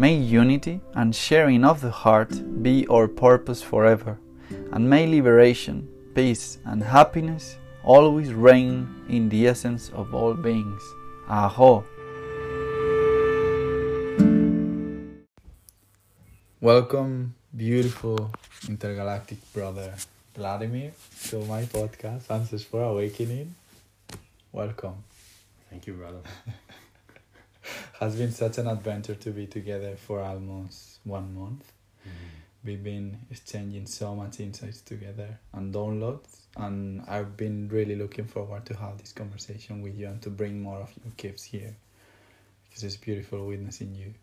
May unity and sharing of the heart be our purpose forever, and may liberation, peace, and happiness always reign in the essence of all beings. Aho! Welcome, beautiful intergalactic brother Vladimir, to my podcast, Answers for Awakening. Welcome. Thank you, brother. has been such an adventure to be together for almost one month. Mm-hmm. We've been exchanging so much insights together and downloads, and I've been really looking forward to have this conversation with you and to bring more of your gifts here because it's beautiful witnessing you.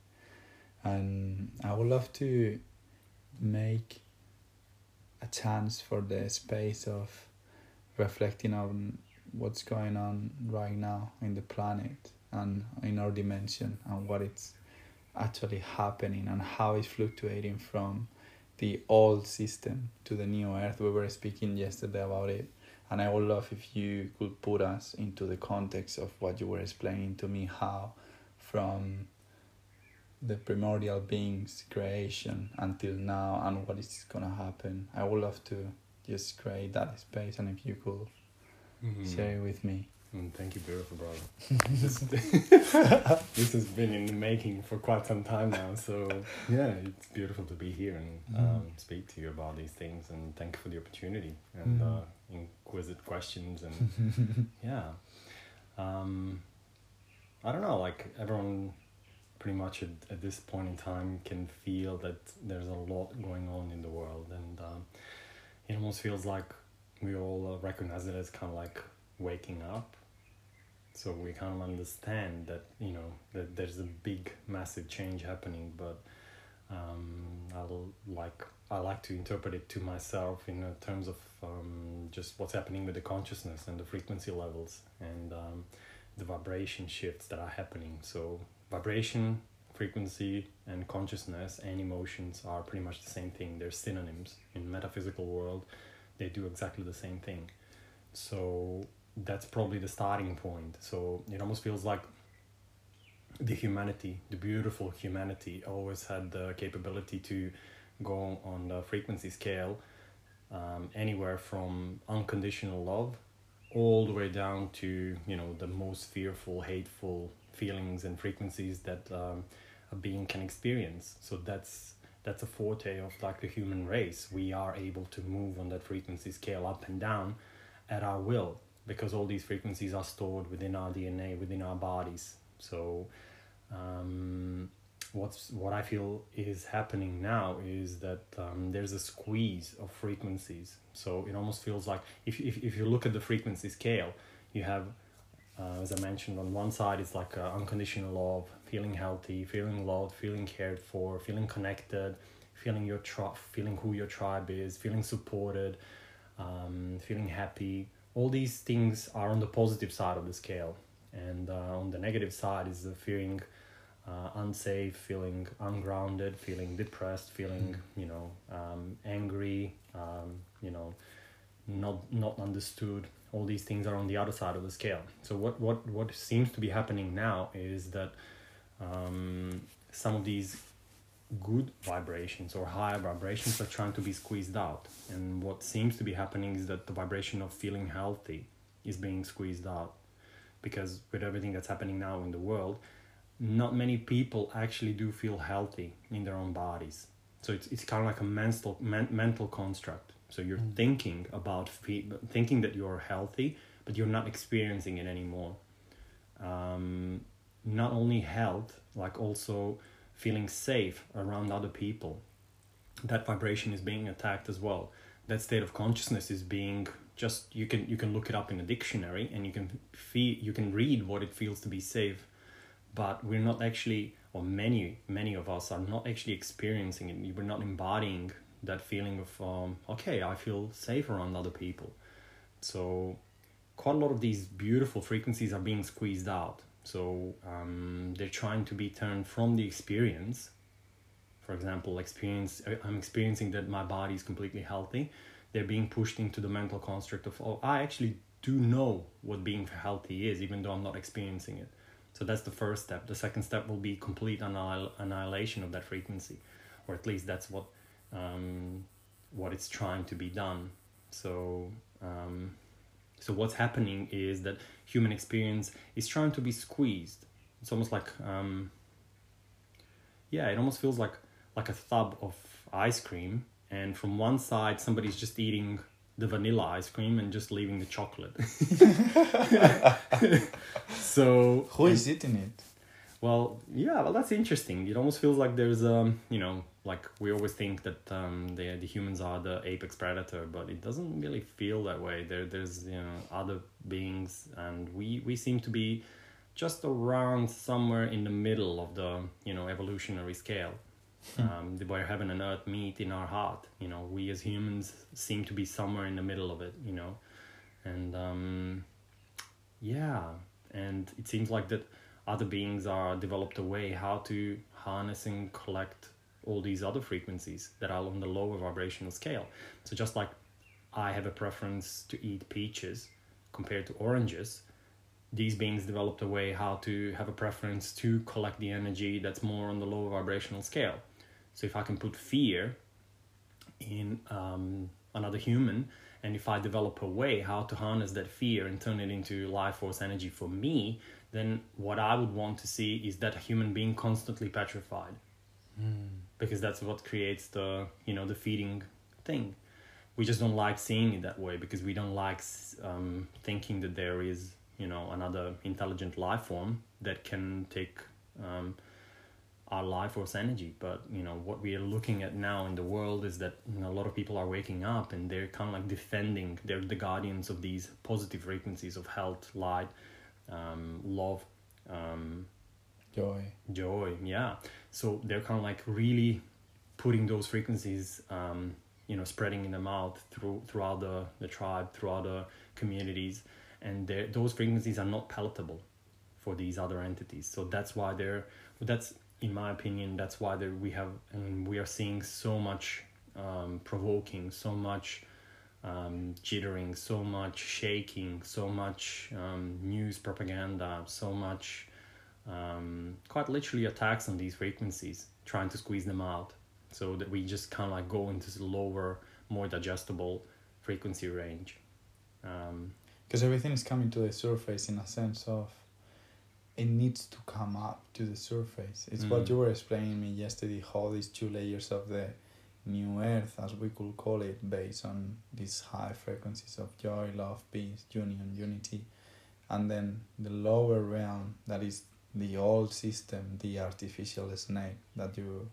And I would love to make a chance for the space of reflecting on what's going on right now in the planet and in our dimension and what it's actually happening and how it's fluctuating from the old system to the new earth. We were speaking yesterday about it, and I would love if you could put us into the context of what you were explaining to me how from the primordial beings creation until now and what is gonna happen. I would love to just create that space and if you could Mhm. share it with me. Mm, thank you, beautiful brother. this, this has been in the making for quite some time now, so yeah, it's beautiful to be here and um, speak to you about these things. And thank you for the opportunity and Mhm. uh, inquisitive questions and yeah. Um, I don't know, like everyone pretty much at, at this point in time can feel that there's a lot going on in the world, and um, it almost feels like we all uh, recognize it as kind of like waking up. So we kind of understand that you know that there's a big, massive change happening, but um, I'll like I like to interpret it to myself in uh, terms of um, just what's happening with the consciousness and the frequency levels and um, the vibration shifts that are happening. So vibration, frequency, and consciousness and emotions are pretty much the same thing. They're synonyms in metaphysical world. They do exactly the same thing. So that's probably the starting point. So it almost feels like the humanity, the beautiful humanity, always had the capability to go on the frequency scale um, anywhere from unconditional love all the way down to you know the most fearful, hateful feelings and frequencies that um, a being can experience. So that's that's a forte of like the human race. We are able to move on that frequency scale up and down at our will because all these frequencies are stored within our DNA, within our bodies. So, um, what's what I feel is happening now is that um, there's a squeeze of frequencies. So it almost feels like if if if you look at the frequency scale, you have. Uh, as I mentioned, on one side, it's like uh, unconditional love, feeling healthy, feeling loved, feeling cared for, feeling connected, feeling your tribe, feeling who your tribe is, feeling supported, um, feeling happy. All these things are on the positive side of the scale, and uh, on the negative side is the feeling uh, unsafe, feeling ungrounded, feeling depressed, feeling you know um, angry, um, you know, not not understood. All these things are on the other side of the scale. So what what what seems to be happening now is that um, some of these good vibrations or higher vibrations are trying to be squeezed out. And what seems to be happening is that the vibration of feeling healthy is being squeezed out. Because with everything that's happening now in the world, not many people actually do feel healthy in their own bodies. So it's, it's kind of like a mental, men, mental construct. So you're mm. thinking about fe- thinking that you're healthy, but you're not experiencing it anymore. Um, not only health, like also feeling safe around other people. That vibration is being attacked as well. That state of consciousness is being just you can you can look it up in a dictionary and you can feel you can read what it feels to be safe, but we're not actually or many many of us are not actually experiencing it. We're not embodying that feeling of um, okay, I feel safe around other people. So quite a lot of these beautiful frequencies are being squeezed out so um, they're trying to be turned from the experience. For example, experience uh, I'm experiencing that my body is completely healthy. They're being pushed into the mental construct of oh I actually do know what being healthy is, even though I'm not experiencing it. So that's the first step. The second step will be complete annihil- annihilation of that frequency, or at least that's what um, what it's trying to be done. So um, so what's happening is that human experience is trying to be squeezed. It's almost like um, yeah, it almost feels like like a tub of ice cream, and from one side somebody's just eating the vanilla ice cream and just leaving the chocolate. so who is eating it? Well, yeah, well that's interesting. It almost feels like there's um, you know, like we always think that um, the the humans are the apex predator, but it doesn't really feel that way. There there's you know other beings, and we we seem to be just around somewhere in the middle of the you know evolutionary scale. Hmm. Um, where heaven and earth meet in our heart. You know, we as humans seem to be somewhere in the middle of it. You know, and um, yeah, and it seems like that other beings are developed a way how to harness and collect all these other frequencies that are on the lower vibrational scale. So just like I have a preference to eat peaches compared to oranges, these beings developed a way how to have a preference to collect the energy that's more on the lower vibrational scale. So if I can put fear in um, another human, and if I develop a way how to harness that fear and turn it into life force energy for me, then what I would want to see is that human being constantly petrified. Mm. Because that's what creates the, you know, the feeding thing. We just don't like seeing it that way because we don't like um, thinking that there is, you know, another intelligent life form that can take um, our life force energy. But, you know, what we are looking at now in the world is that you know, a lot of people are waking up and they're kind of like defending, they're the guardians of these positive frequencies of health, light, um, love, um, joy, joy. Yeah. So they're kind of like really putting those frequencies, um, you know, spreading them out through throughout the the tribe, throughout the communities, and those frequencies are not palatable for these other entities. So that's why they're that's in my opinion that's why we have and we are seeing so much um, provoking, so much um, jittering, so much shaking, so much um, news propaganda, so much um, quite literally attacks on these frequencies, trying to squeeze them out so that we just kind of like go into the lower, more digestible frequency range. Because um, everything is coming to the surface in a sense of it needs to come up to the surface. It's what Mm. you were explaining me yesterday. How these two layers of the new earth, as we could call it, based on these high frequencies of joy, love, peace, union, unity, and then the lower realm that is the old system, the artificial snake that you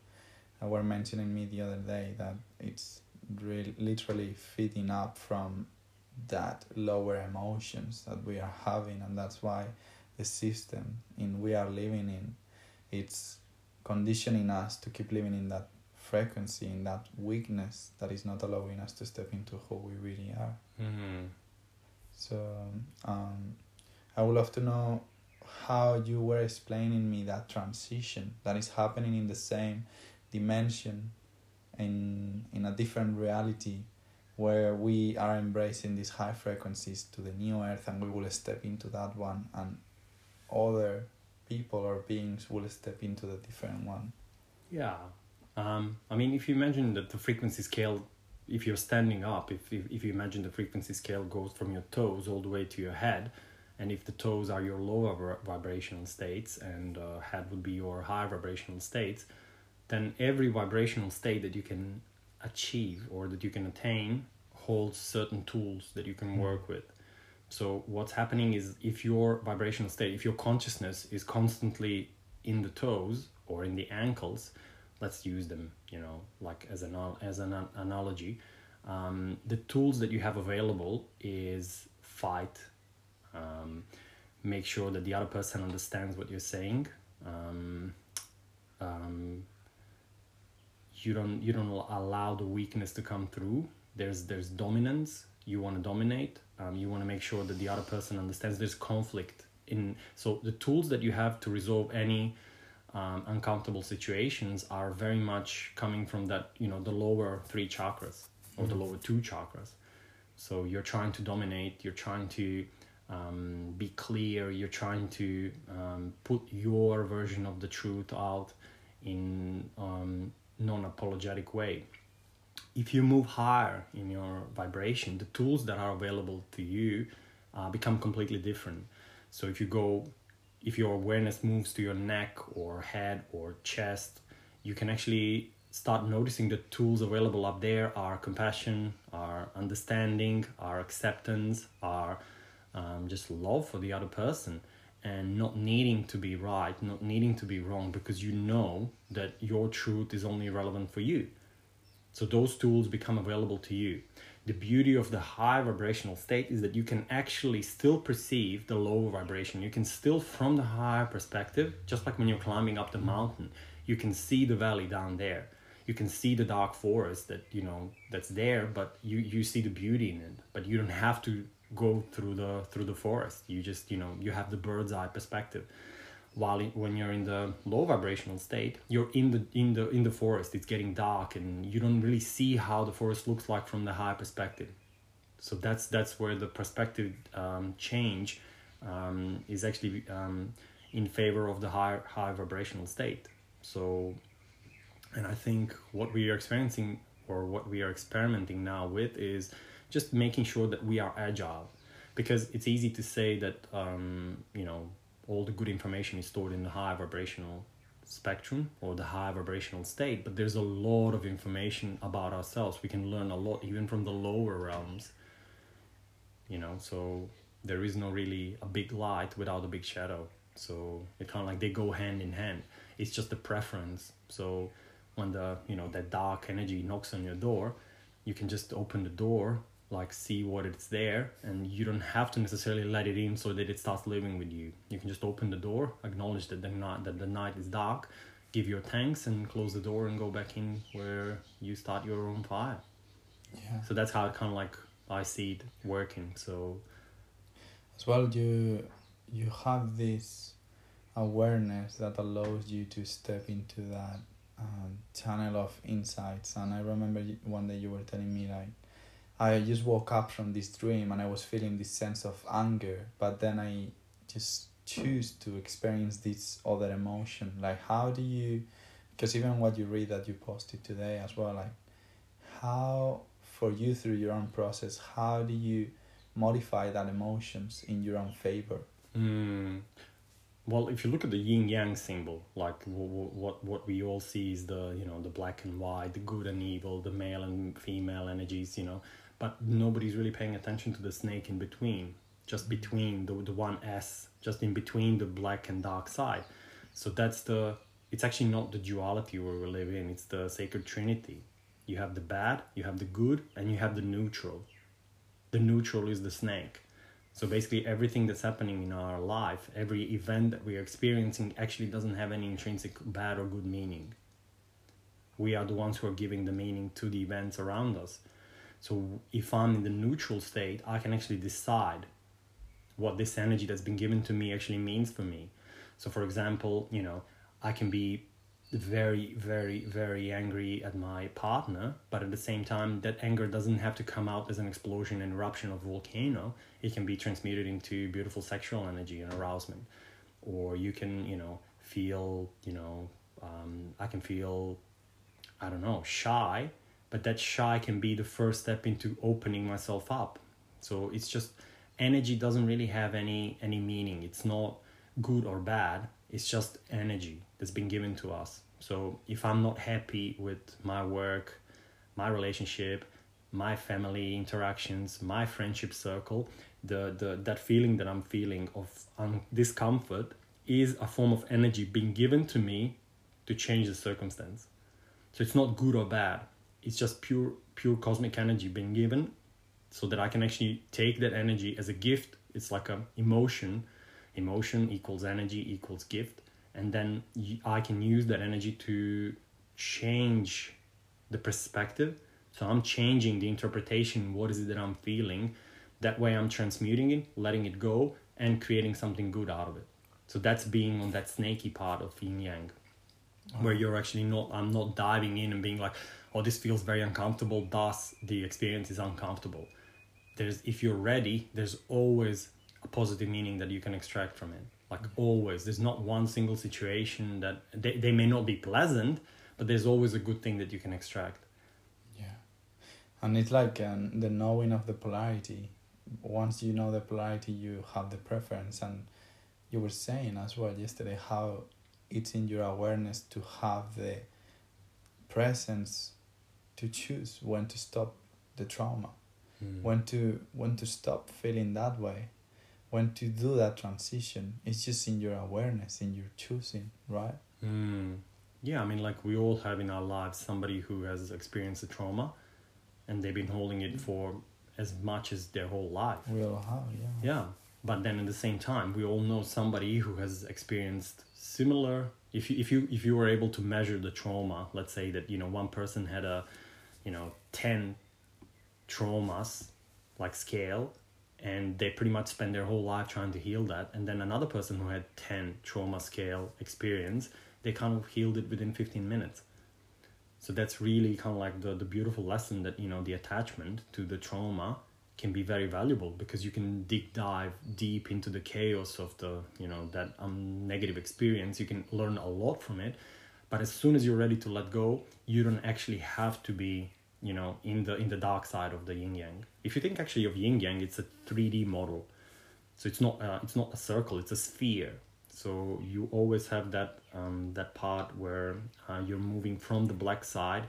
were mentioning me the other day. That it's really literally feeding up from that lower emotions that we are having, and that's why the system in we are living in it's conditioning us to keep living in that frequency in that weakness that is not allowing us to step into who we really are Mm-hmm. so um, i would love to know how you were explaining me that transition that is happening in the same dimension in in a different reality where we are embracing these high frequencies to the new earth and we will step into that one and other people or beings will step into the different one Yeah. Um, I mean, if you imagine that the frequency scale, if you're standing up, if, if, if you imagine the frequency scale goes from your toes all the way to your head, and if the toes are your lower vibrational states and uh, head would be your higher vibrational states, then every vibrational state that you can achieve or that you can attain holds certain tools that you can work with. So what's happening is if your vibrational state, if your consciousness is constantly in the toes or in the ankles, let's use them, you know, like as an as an an- analogy. Um, the tools that you have available is fight, um, make sure that the other person understands what you're saying. Um, um, you don't you don't allow the weakness to come through. There's there's dominance. You want to dominate. Um, you want to make sure that the other person understands. There's conflict in so the tools that you have to resolve any um, uncomfortable situations are very much coming from that you know the lower three chakras or the lower two chakras. So you're trying to dominate. You're trying to um, be clear. You're trying to um, put your version of the truth out in um, non-apologetic way if you move higher in your vibration the tools that are available to you uh, become completely different so if you go if your awareness moves to your neck or head or chest you can actually start noticing the tools available up there are compassion are understanding are acceptance are um, just love for the other person and not needing to be right, not needing to be wrong, because you know that your truth is only relevant for you. So those tools become available to you. The beauty of the high vibrational state is that you can actually still perceive the lower vibration. You can still, from the higher perspective, just like when you're climbing up the mountain, you can see the valley down there. You can see the dark forest that you know that's there, but you you see the beauty in it. But you don't have to go through the through the forest you just you know you have the bird's eye perspective while when you're in the low vibrational state you're in the in the in the forest. It's getting dark and you don't really see how the forest looks like from the high perspective. So that's that's where the perspective um, change um, is actually um, in favor of the high high vibrational state. So and i think what we are experiencing or what we are experimenting now with is just making sure that we are agile. Because it's easy to say that um, you know all the good information is stored in the high vibrational spectrum or the high vibrational state but there's a lot of information about ourselves. We can learn a lot even from the lower realms you know? So there is no really a big light without a big shadow. So it kind of like they go hand in hand. It's just a preference. So when the you know that dark energy knocks on your door you can just open the door like see what it's there and you don't have to necessarily let it in so that it starts living with you. You can just open the door acknowledge that the night that the night is dark give your thanks and close the door and go back in where you start your own fire. Yeah. So that's how it kind of like i see it working so. As well you you have this awareness that allows you to step into that um, channel of insights and i remember one day you were telling me like i just woke up from this dream and i was feeling this sense of anger but then i just choose to experience this other emotion. Like how do you because even what you read that you posted today as well like how for you through your own process how do you modify that emotions in your own favor? Mm, well if you look at the yin yang symbol like what, what what we all see is the you know the black and white the good and evil the male and female energies you know but nobody's really paying attention to the snake in between just between the, the one s just in between the black and dark side so that's the it's actually not the duality where we live in it's the sacred trinity you have the bad you have the good and you have the neutral the neutral is the snake so basically, everything that's happening in our life, every event that we are experiencing, actually doesn't have any intrinsic bad or good meaning. We are the ones who are giving the meaning to the events around us. So if I'm in the neutral state, I can actually decide what this energy that's been given to me actually means for me. So, for example, you know, I can be very very very angry at my partner but at the same time that anger doesn't have to come out as an explosion and eruption of volcano it can be transmuted into beautiful sexual energy and arousement or you can you know feel you know um, i can feel i don't know shy but that shy can be the first step into opening myself up so it's just energy doesn't really have any any meaning it's not good or bad it's just energy that's been given to us. So if I'm not happy with my work, my relationship, my family interactions, my friendship circle, the, the that feeling that I'm feeling of um, discomfort is a form of energy being given to me to change the circumstance. So it's not good or bad. It's just pure pure cosmic energy being given so that I can actually take that energy as a gift. It's like a emotion. Emotion equals energy equals gift. And then i can use that energy to change the perspective. So i'm changing the interpretation what is it that i'm feeling? That way i'm transmuting it letting it go and creating something good out of it. So that's being on that snaky part of yin yang where you're actually not i'm not diving in and being like oh this feels very uncomfortable thus the experience is uncomfortable. There's if you're ready there's always a positive meaning that you can extract from it. Like always. There's not one single situation that they, they may not be pleasant but there's always a good thing that you can extract. Yeah. And it's like um, the knowing of the polarity once you know the polarity you have the preference. And you were saying as well yesterday how it's in your awareness to have the presence to choose when to stop the trauma mm. when to when to stop feeling that way when to do that transition it's just in your awareness in your choosing right mm. yeah i mean like we all have in our lives somebody who has experienced a trauma and they've been holding it for as much as their whole life we all have yeah yeah but then at the same time we all know somebody who has experienced similar if you if you if you were able to measure the trauma let's say that you know one person had a you know 10 traumas like scale and they pretty much spend their whole life trying to heal that. And then another person who had 10 trauma scale experience they kind of healed it within 15 minutes. So that's really kind of like the, the beautiful lesson that you know the attachment to the trauma can be very valuable because you can dig dive deep into the chaos of the you know that um, negative experience. You can learn a lot from it but as soon as you're ready to let go you don't actually have to be you know in the in the dark side of the yin yang. If you think actually of yin yang it's a 3d model. So it's not uh, it's not a circle it's a sphere. So you always have that um, that part where uh, you're moving from the black side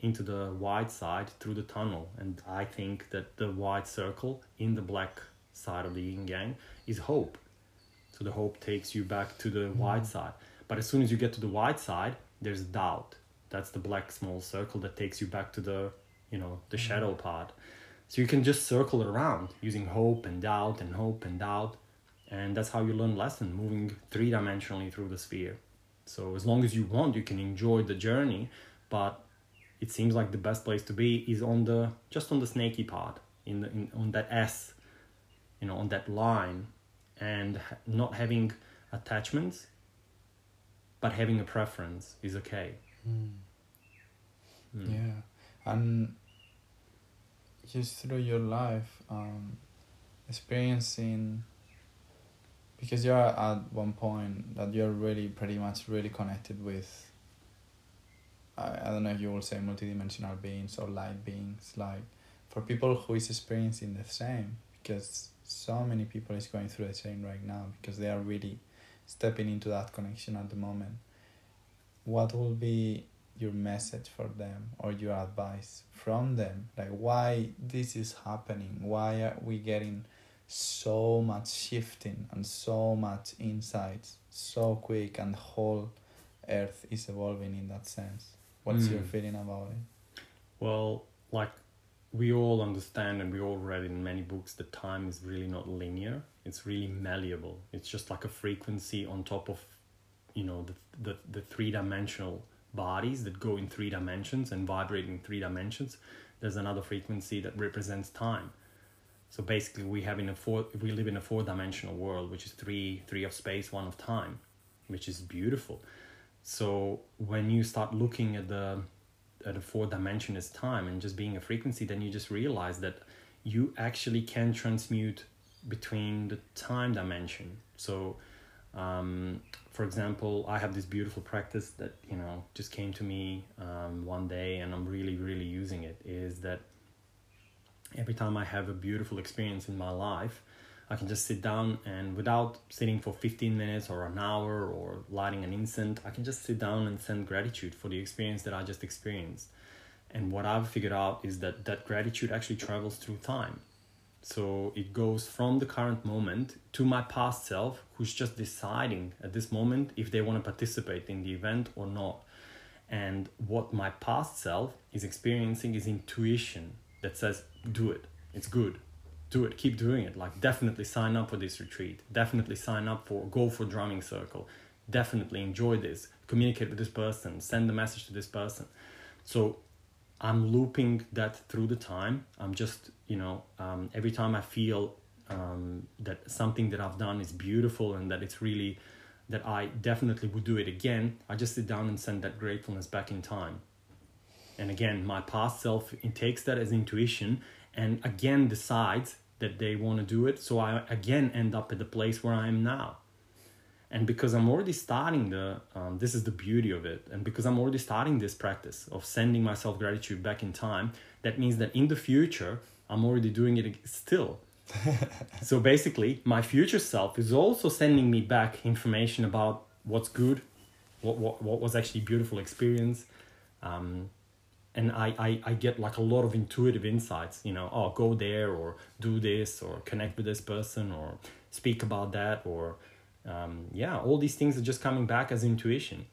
into the white side through the tunnel. And i think that the white circle in the black side of the yin yang is hope. So the hope takes you back to the mm. white side but as soon as you get to the white side there's doubt. That's the black small circle that takes you back to the you know the mm-hmm. shadow part. So you can just circle it around using hope and doubt and hope and doubt. And that's how you learn lesson moving three dimensionally through the sphere. So as long as you want you can enjoy the journey but it seems like the best place to be is on the just on the snaky part in, the, in on that s you know on that line and not having attachments but having a preference is okay Mm. Mm. Yeah, and just through your life, um, experiencing because you're at one point that you're really pretty much really connected with I, I don't know if you will say multidimensional beings or light beings like for people who is experiencing the same because so many people is going through the same right now because they are really stepping into that connection at the moment what will be your message for them or your advice from them? Like why this is happening? Why are we getting so much shifting and so much insights? So quick and the whole earth is evolving in that sense. What's your Mm. feeling about it? Well, like we all understand and we all read in many books that time is really not linear. It's really malleable. It's just like a frequency on top of, you know, the the, the three dimensional bodies that go in three dimensions and vibrate in three dimensions. There's another frequency that represents time. So basically, we have in a four we live in a four dimensional world, which is three three of space, one of time, which is beautiful. So when you start looking at the a four dimension as time and just being a frequency, then you just realize that you actually can transmute between the time dimension. So, um, for example, I have this beautiful practice that you know just came to me um, one day, and I'm really, really using it. Is that every time I have a beautiful experience in my life, I can just sit down and without sitting for 15 minutes or an hour or lighting an incense, I can just sit down and send gratitude for the experience that I just experienced. And what I've figured out is that that gratitude actually travels through time. So it goes from the current moment to my past self, who's just deciding at this moment if they want to participate in the event or not. And what my past self is experiencing is intuition that says, do it, it's good, do it, keep doing it. Like, definitely sign up for this retreat, definitely sign up for, go for drumming circle, definitely enjoy this, communicate with this person, send a message to this person. So I'm looping that through the time. I'm just, you know, um, every time I feel um, that something that I've done is beautiful and that it's really, that I definitely would do it again, I just sit down and send that gratefulness back in time. And again, my past self takes that as intuition and again decides that they want to do it. So I again end up at the place where I am now and because i'm already starting the um, this is the beauty of it and because i'm already starting this practice of sending myself gratitude back in time that means that in the future i'm already doing it still so basically my future self is also sending me back information about what's good what, what, what was actually beautiful experience um, and I, I, I get like a lot of intuitive insights you know oh go there or do this or connect with this person or speak about that or um, yeah, all these things are just coming back as intuition.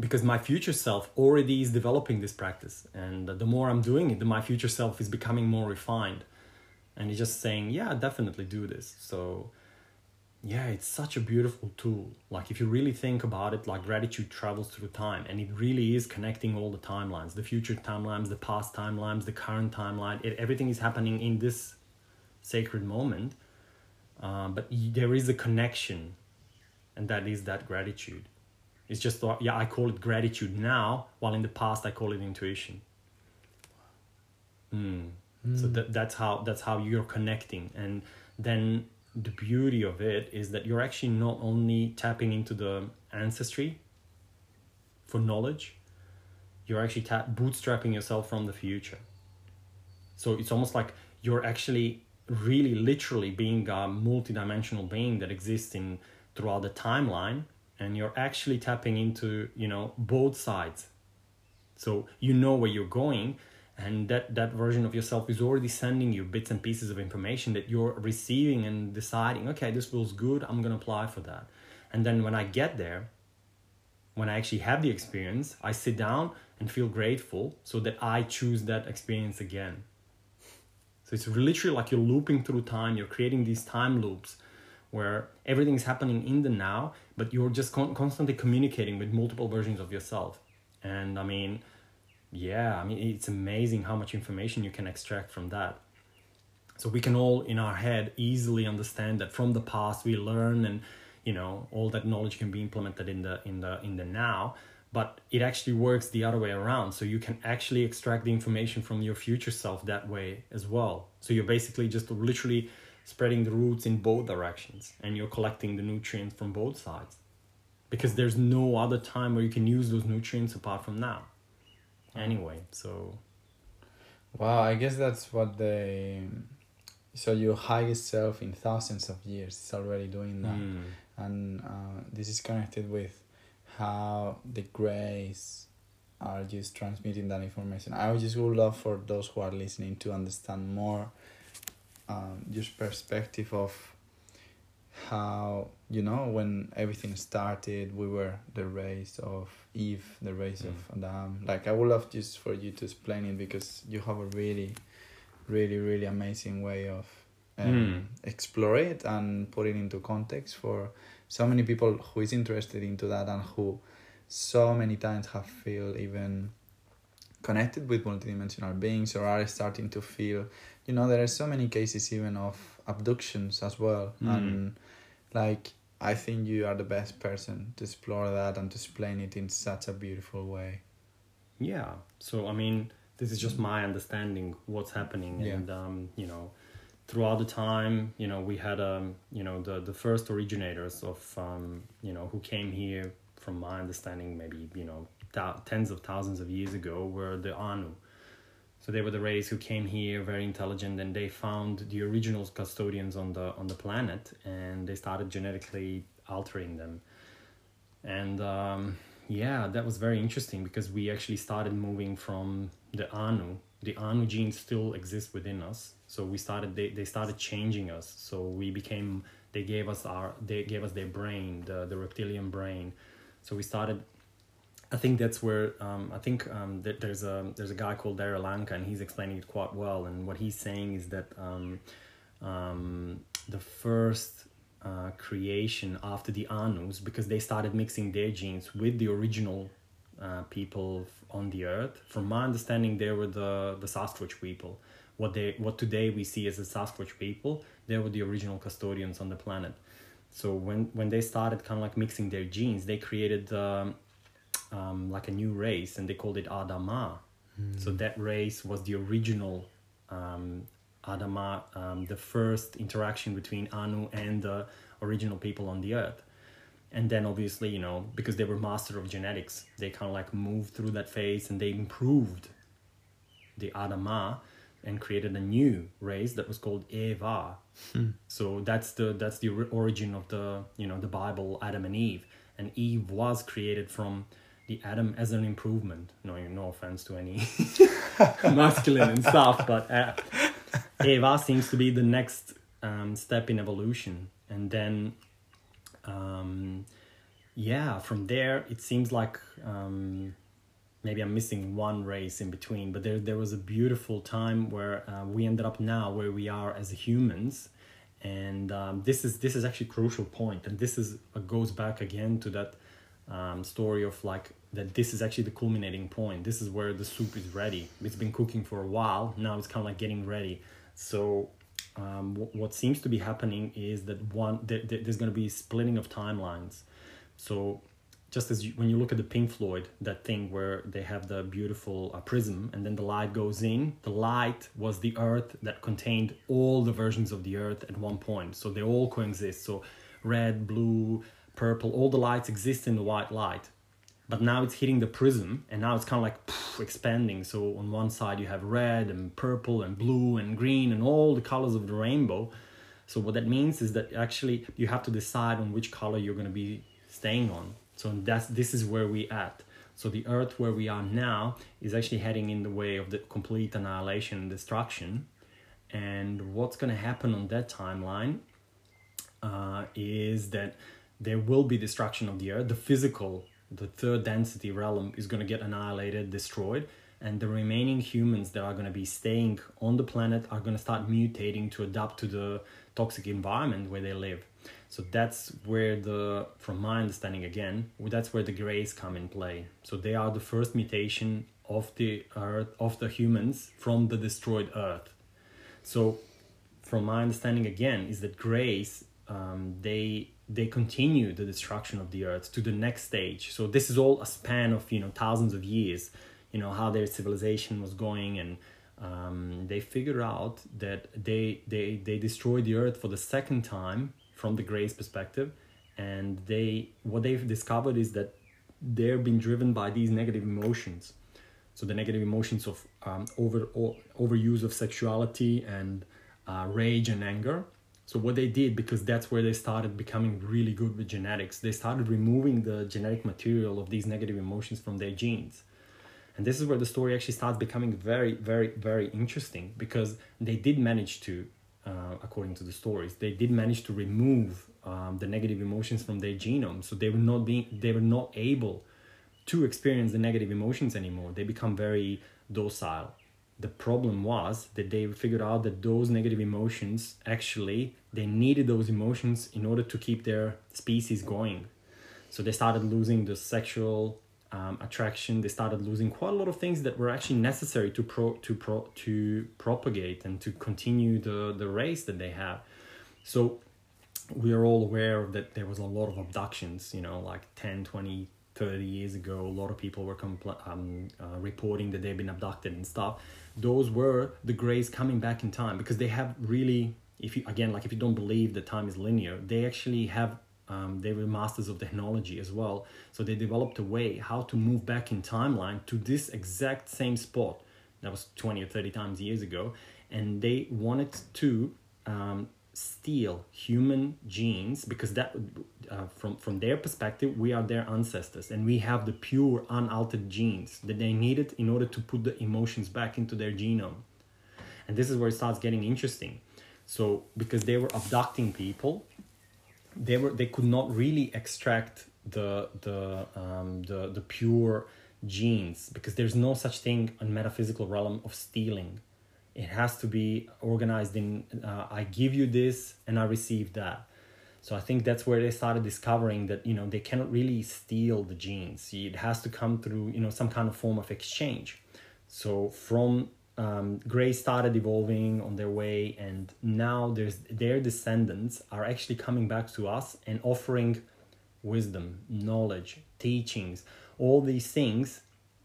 Because my future self already is developing this practice, and the more I'm doing it, the my future self is becoming more refined, and he's just saying, "Yeah, definitely do this." So, yeah, it's such a beautiful tool. Like if you really think about it, like gratitude travels through time, and it really is connecting all the timelines, the future timelines, the past timelines, the current timeline. It, everything is happening in this sacred moment uh, but there is a connection and that is that gratitude it's just thought yeah i call it gratitude now while in the past i call it intuition mm. so that, that's how that's how you're connecting and then the beauty of it is that you're actually not only tapping into the ancestry for knowledge you're actually tap- bootstrapping yourself from the future. So it's almost like you're actually really literally being a multidimensional being that exists in throughout the timeline and you're actually tapping into you know both sides. So you know where you're going and that that version of yourself is already sending you bits and pieces of information that you're receiving and deciding okay this feels good. I'm going to apply for that. And then when i get there when i actually have the experience i sit down and feel grateful so that i choose that experience again. So it's literally like you're looping through time, you're creating these time loops where everything is happening in the now, but you're just con- constantly communicating with multiple versions of yourself. And I mean, yeah, I mean, it's amazing how much information you can extract from that. So we can all in our head easily understand that from the past we learn and you know all that knowledge can be implemented in the in the in the now but it actually works the other way around. So you can actually extract the information from your future self that way as well. So you're basically just literally spreading the roots in both directions and you're collecting the nutrients from both sides. Because there's no other time where you can use those nutrients apart from now anyway so. Wow, I guess that's what they so your highest self in thousands of years is already doing that. Mm. and uh, this is connected with how the grays are just transmitting that information. I would just would love for those who are listening to understand more um, just perspective of how you know when everything started we were the race of eve the race of adam like i would love just for you to explain it because you have a really really really amazing way of um, Mm. explore it and put it into context for so many people who is interested into that and who so many times have feel even connected with multidimensional beings or are starting to feel you know there are so many cases even of abductions as well Mm. and like i think you are the best person to explore that and to explain it in such a beautiful way Yeah. So I mean, this is just my understanding what's happening, Yeah. and um, you know, throughout the time, you know, we had um, you know, the the first originators of um, you know, who came here, from my understanding, maybe you know, thou- tens of thousands of years ago, were the Anu. So they were the race who came here, very intelligent, and they found the original custodians on the on the planet, and they started genetically altering them. And um, yeah, that was very interesting because we actually started moving from the Anu. The Anu genes still exist within us, so we started. They, they started changing us. So we became. They gave us our. They gave us their brain, the the reptilian brain. So we started I think that's where um, I think um, there's a there's a guy called Daryl and he's explaining it quite well. And what he's saying is that um, um, the first uh, creation after the Anus, because they started mixing their genes with the original uh, people on the earth. From my understanding, they were the the Sasquatch people. What they what today we see as the Sasquatch people, they were the original custodians on the planet. So when when they started kind of like mixing their genes, they created. Um, um, like a new race and they called it Adama. So that race was the original um, Adama, um, the first interaction between Anu and the original people on the earth. And then obviously, you know, because they were master of genetics, they kind of like moved through that phase and they improved the Adama and created a new race that was called Eva. So that's the that's the origin of the you know the Bible Adam and Eve, and Eve was created from the Adam as an improvement. No, no offense to any masculine and stuff, but uh, Eva seems to be the next um, step in evolution, and then um, yeah, from there it seems like um, maybe I'm missing one race in between, but there there was a beautiful time where uh, we ended up now where we are as humans, and um, this is this is actually a crucial point, and this is uh, goes back again to that um, story of like that this is actually the culminating point. This is where the soup is ready. It's been cooking for a while. Now it's kind of like getting ready. So um, wh- what seems to be happening is that one th- th- there's going to be splitting of timelines. So just as you, when you look at the Pink Floyd, that thing where they have the beautiful uh, prism and then the light goes in, the light was the earth that contained all the versions of the earth at one point. So they all coexist. So red, blue, purple, all the lights exist in the white light. But now it's hitting the prism and now it's kind of like poof, expanding. So on one side you have red and purple and blue and green and all the colors of the rainbow. So what that means is that actually you have to decide on which color you're going to be staying on. So that's this is where we at. So the Earth where we are now is actually heading in the way of the complete annihilation and destruction. And what's going to happen on that timeline uh, is that there will be destruction of the Earth. The physical, the third density realm is going to get annihilated, destroyed, and the remaining humans that are going to be staying on the planet are going to start mutating to adapt to the toxic environment where they live. So that's where the, from my understanding again, that's where the greys come in play. So they are the first mutation of the earth, of the humans from the destroyed earth. So from my understanding again, is that greys, um, they they continue the destruction of the earth to the next stage. So this is all a span of you know thousands of years. You know how their civilization was going and um, they figure out that they they they destroy the earth for the second time from the Greys perspective, and they what they've discovered is that they're being driven by these negative emotions. So the negative emotions of um, over overuse of sexuality and uh, rage and anger. So what they did, because that's where they started becoming really good with genetics, they started removing the genetic material of these negative emotions from their genes. And this is where the story actually starts becoming very, very, very interesting because they did manage to, uh, according to the stories, they did manage to remove um, the negative emotions from their genome. So they were not being, they were not able to experience the negative emotions anymore. They become very docile. The problem was that they figured out that those negative emotions actually they needed those emotions in order to keep their species going. So they started losing the sexual um, attraction. They started losing quite a lot of things that were actually necessary to pro to pro to propagate and to continue the the race that they have. So we are all aware that there was a lot of abductions. You know, like 10, 20, 30 years ago, a lot of people were compl- um, uh, reporting that they've been abducted and stuff. Those were the Greys coming back in time because they have really, if you again, like if you don't believe that time is linear, they actually have um, they were masters of technology as well. So they developed a way how to move back in timeline to this exact same spot that was 20 or 30 times years ago. And they wanted to um, steal human genes because that uh, from from their perspective we are their ancestors and we have the pure unaltered genes that they needed in order to put the emotions back into their genome. And this is where it starts getting interesting. So because they were abducting people they were they could not really extract the the um, the the pure genes because there's no such thing in metaphysical realm of stealing it has to be organized in uh, i give you this and i receive that. So i think that's where they started discovering that you know they cannot really steal the genes. It has to come through you know some kind of form of exchange. So from um, Grey started evolving on their way, and now there's their descendants are actually coming back to us and offering wisdom, knowledge, teachings, all these things,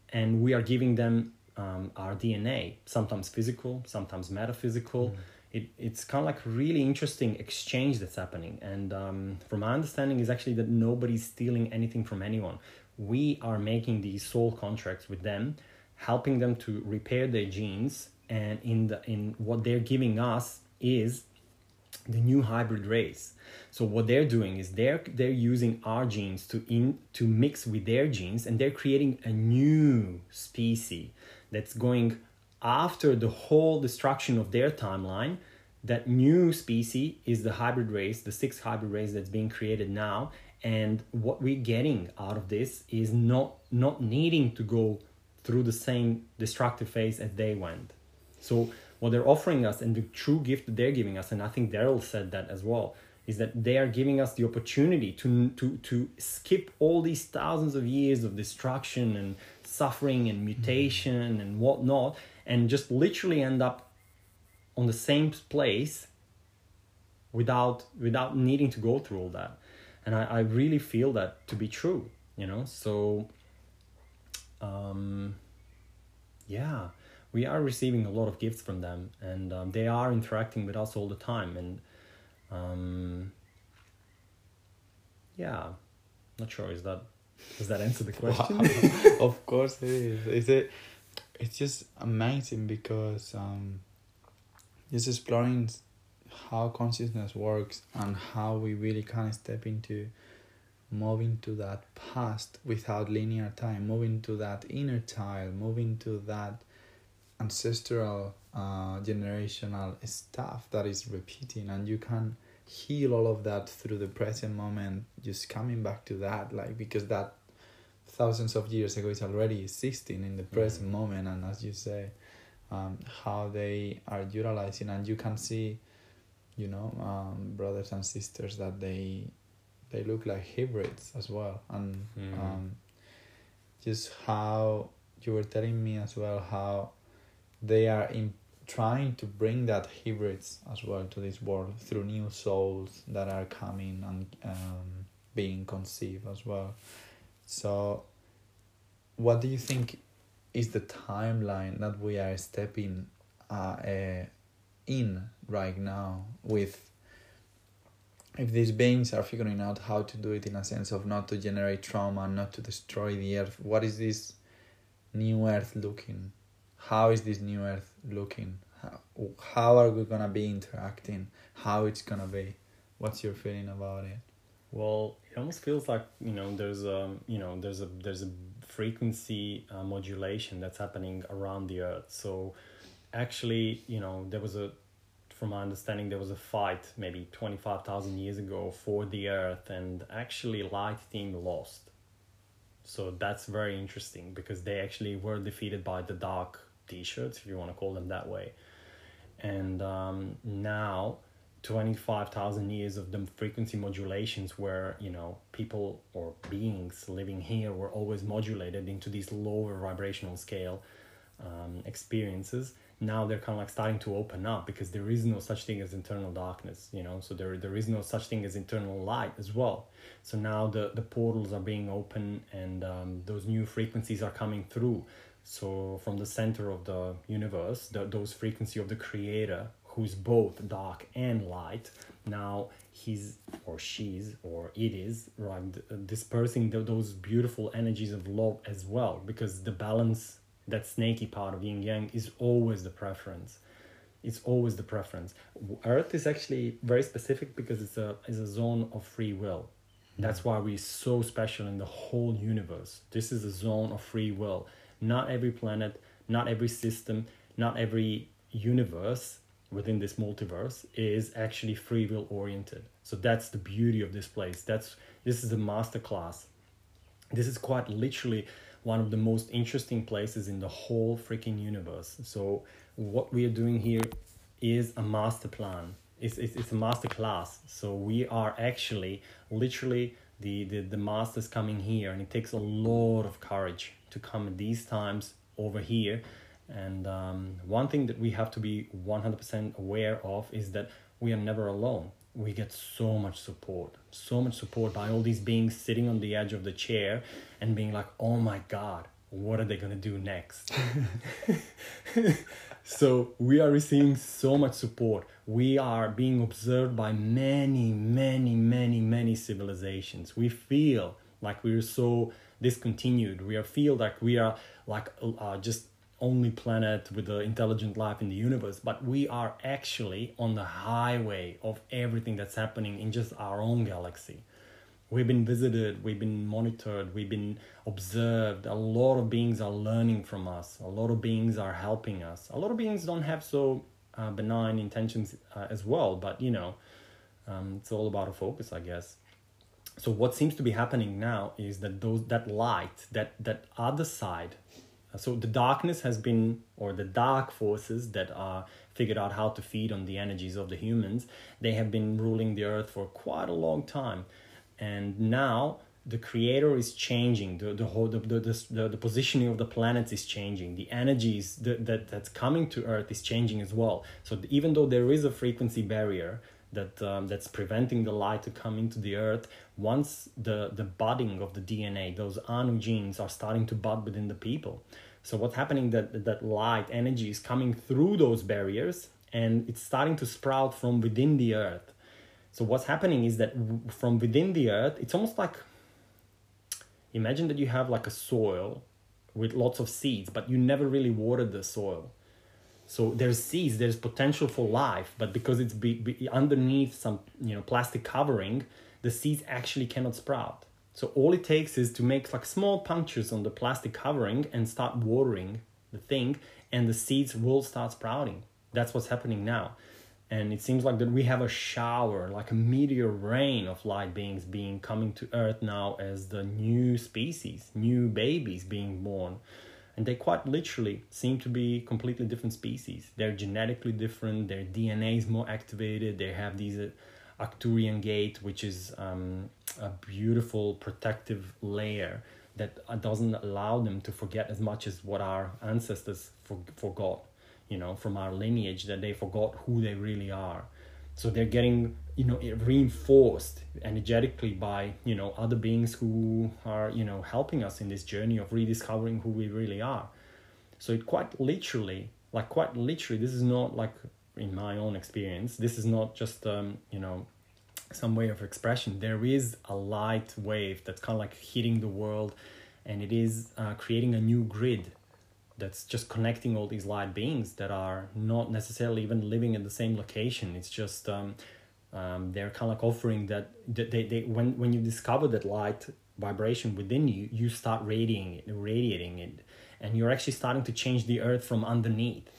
and we are giving them um, our DNA, sometimes physical, sometimes metaphysical. Mm. It, it's kind of like really interesting exchange that's happening, and um, from my understanding, is actually that nobody's stealing anything from anyone. We are making these soul contracts with them helping them to repair their genes and in the in what they're giving us is the new hybrid race so what they're doing is they're they're using our genes to in to mix with their genes and they're creating a new species that's going after the whole destruction of their timeline that new species is the hybrid race the sixth hybrid race that's being created now and what we're getting out of this is not not needing to go through the same destructive phase as they went. So what they're offering us and the true gift that they're giving us, and I think Darryl said that as well, is that they are giving us the opportunity to to to skip all these thousands of years of destruction and suffering and mutation and whatnot, and just literally end up on the same place without without needing to go through all that. And I, I really feel that to be true, you know. So um, yeah, we are receiving a lot of gifts from them, and um, they are interacting with us all the time. And um, yeah, not sure is that does that answer the question? Wow. of course it is. Is it? It's just amazing because um, just exploring how consciousness works and how we really can step into moving to that past without linear time, moving to that inner child, moving to that ancestral uh, generational stuff that is repeating, and you can heal all of that through the present moment, just coming back to that, like because that thousands of years ago is already existing in the present mm-hmm. moment, and as you say, um, how they are utilizing, and you can see, you know, um, brothers and sisters that they they look like hybrids as well and mm. um, just how you were telling me as well how they are in trying to bring that hybrids as well to this world through new souls that are coming and um, being conceived as well so what do you think is the timeline that we are stepping uh, uh, in right now with if these beings are figuring out how to do it in a sense of not to generate trauma, not to destroy the earth, what is this new earth looking? How is this new earth looking? how, how are we gonna be interacting? How it's gonna be? What's your feeling about it? Well, it almost feels like you know there's a you know there's a there's a frequency uh, modulation that's happening around the Earth. So actually, you know, there was a from my understanding there was a fight maybe 25,000 years ago for the earth and actually light team lost so that's very interesting because they actually were defeated by the dark t-shirts if you want to call them that way. And um, now 25,000 years of the frequency modulations where you know people or beings living here were always modulated into these lower vibrational scale um, experiences. Now they're kind of like starting to open up because there is no such thing as internal darkness you know? So there there is no such thing as internal light as well. So now the the portals are being open and um, those new frequencies are coming through so from the center of the universe the, those frequency of the creator who's both dark and light now he's or she's or it is right dispersing the, those beautiful energies of love as well because the balance that snaky part of yin yang is always the preference. It's always the preference. Earth is actually very specific because it's a is a zone of free will. That's why we're so special in the whole universe. This is a zone of free will not every planet not every system not every universe within this multiverse is actually free will oriented so that's the beauty of this place that's this is a master class this is quite literally one of the most interesting places in the whole freaking universe. So what we are doing here is a master plan. It's, it's, it's a master class. So we are actually literally the, the, the masters coming here and it takes a lot of courage to come at these times over here. And um, one thing that we have to be 100% aware of is that we are never alone we get so much support, so much support by all these beings sitting on the edge of the chair and being like, oh my God, what are they going to do next? so we are receiving so much support. We are being observed by many, many, many, many civilizations. We feel like we're so discontinued. We are feel like we are like uh, just only planet with the intelligent life in the universe, but we are actually on the highway of everything that's happening in just our own galaxy. We've been visited, we've been monitored, we've been observed. A lot of beings are learning from us, a lot of beings are helping us. A lot of beings don't have so uh, benign intentions uh, as well, but you know, um, it's all about a focus, I guess. So what seems to be happening now is that those that light, that that other side so the darkness has been, or the dark forces that are figured out how to feed on the energies of the humans, they have been ruling the earth for quite a long time. And now the creator is changing the the whole the the, the, the positioning of the planets is changing the energies that, that that's coming to earth is changing as well. So even though there is a frequency barrier that um, that's preventing the light to come into the earth once the the budding of the dna those anu genes are starting to bud within the people. So what's happening that that light energy is coming through those barriers and it's starting to sprout from within the earth. So what's happening is that from within the earth it's almost like imagine that you have like a soil with lots of seeds but you never really watered the soil so there's seeds, there's potential for life, but because it's be, be underneath some you know plastic covering, the seeds actually cannot sprout. So all it takes is to make like small punctures on the plastic covering and start watering the thing, and the seeds will start sprouting. That's what's happening now. And it seems like that we have a shower, like a meteor rain of light beings being coming to Earth now as the new species, new babies being born and they quite literally seem to be completely different species. They're genetically different, their DNA is more activated, they have these uh, Arcturian gate, which is um, a beautiful protective layer that uh, doesn't allow them to forget as much as what our ancestors for, forgot, you know, from our lineage, that they forgot who they really are. So they're getting you know reinforced energetically by you know other beings who are you know helping us in this journey of rediscovering who we really are. So it quite literally like quite literally this is not like in my own experience. This is not just um, you know some way of expression. There is a light wave that's kind of like hitting the world and it is uh, creating a new grid that's just connecting all these light beings that are not necessarily even living in the same location. It's just um, um, they're kind of like offering that they, they, when when you discover that light vibration within you you start radiating it radiating it and you're actually starting to change the earth from underneath.